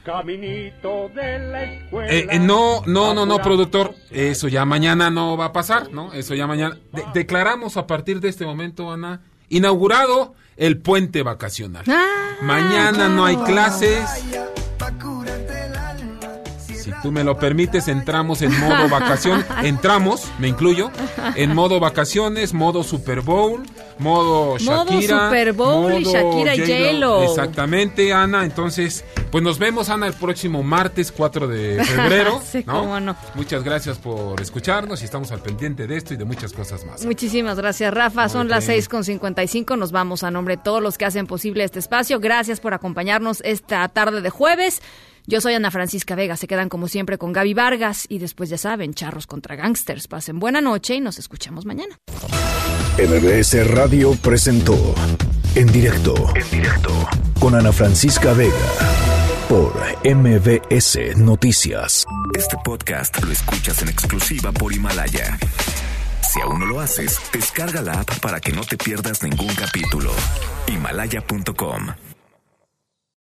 Caminito de la escuela. Eh, eh, no, no, no, no, productor. Eso ya mañana no va a pasar, ¿no? Eso ya mañana. De- declaramos a partir de este momento, Ana, inaugurado el puente vacacional. mañana no hay clases. Si tú me lo permites, entramos en modo vacación. Entramos, me incluyo, en modo vacaciones, modo Super Bowl, modo Modo Shakira. Super Bowl y modo Shakira y. Exactamente, Ana. Entonces, pues nos vemos, Ana, el próximo martes 4 de febrero. Sí, ¿no? cómo no. Muchas gracias por escucharnos y estamos al pendiente de esto y de muchas cosas más. Muchísimas gracias, Rafa. Son las 6.55. Nos vamos a nombre de todos los que hacen posible este espacio. Gracias por acompañarnos esta tarde de jueves. Yo soy Ana Francisca Vega. Se quedan como siempre con Gaby Vargas. Y después, ya saben, charros contra gangsters. Pasen buena noche y nos escuchamos mañana. MBS Radio presentó En directo, en directo, con Ana Francisca Vega, por MBS Noticias. Este podcast lo escuchas en exclusiva por Himalaya. Si aún no lo haces, descarga la app para que no te pierdas ningún capítulo. Himalaya.com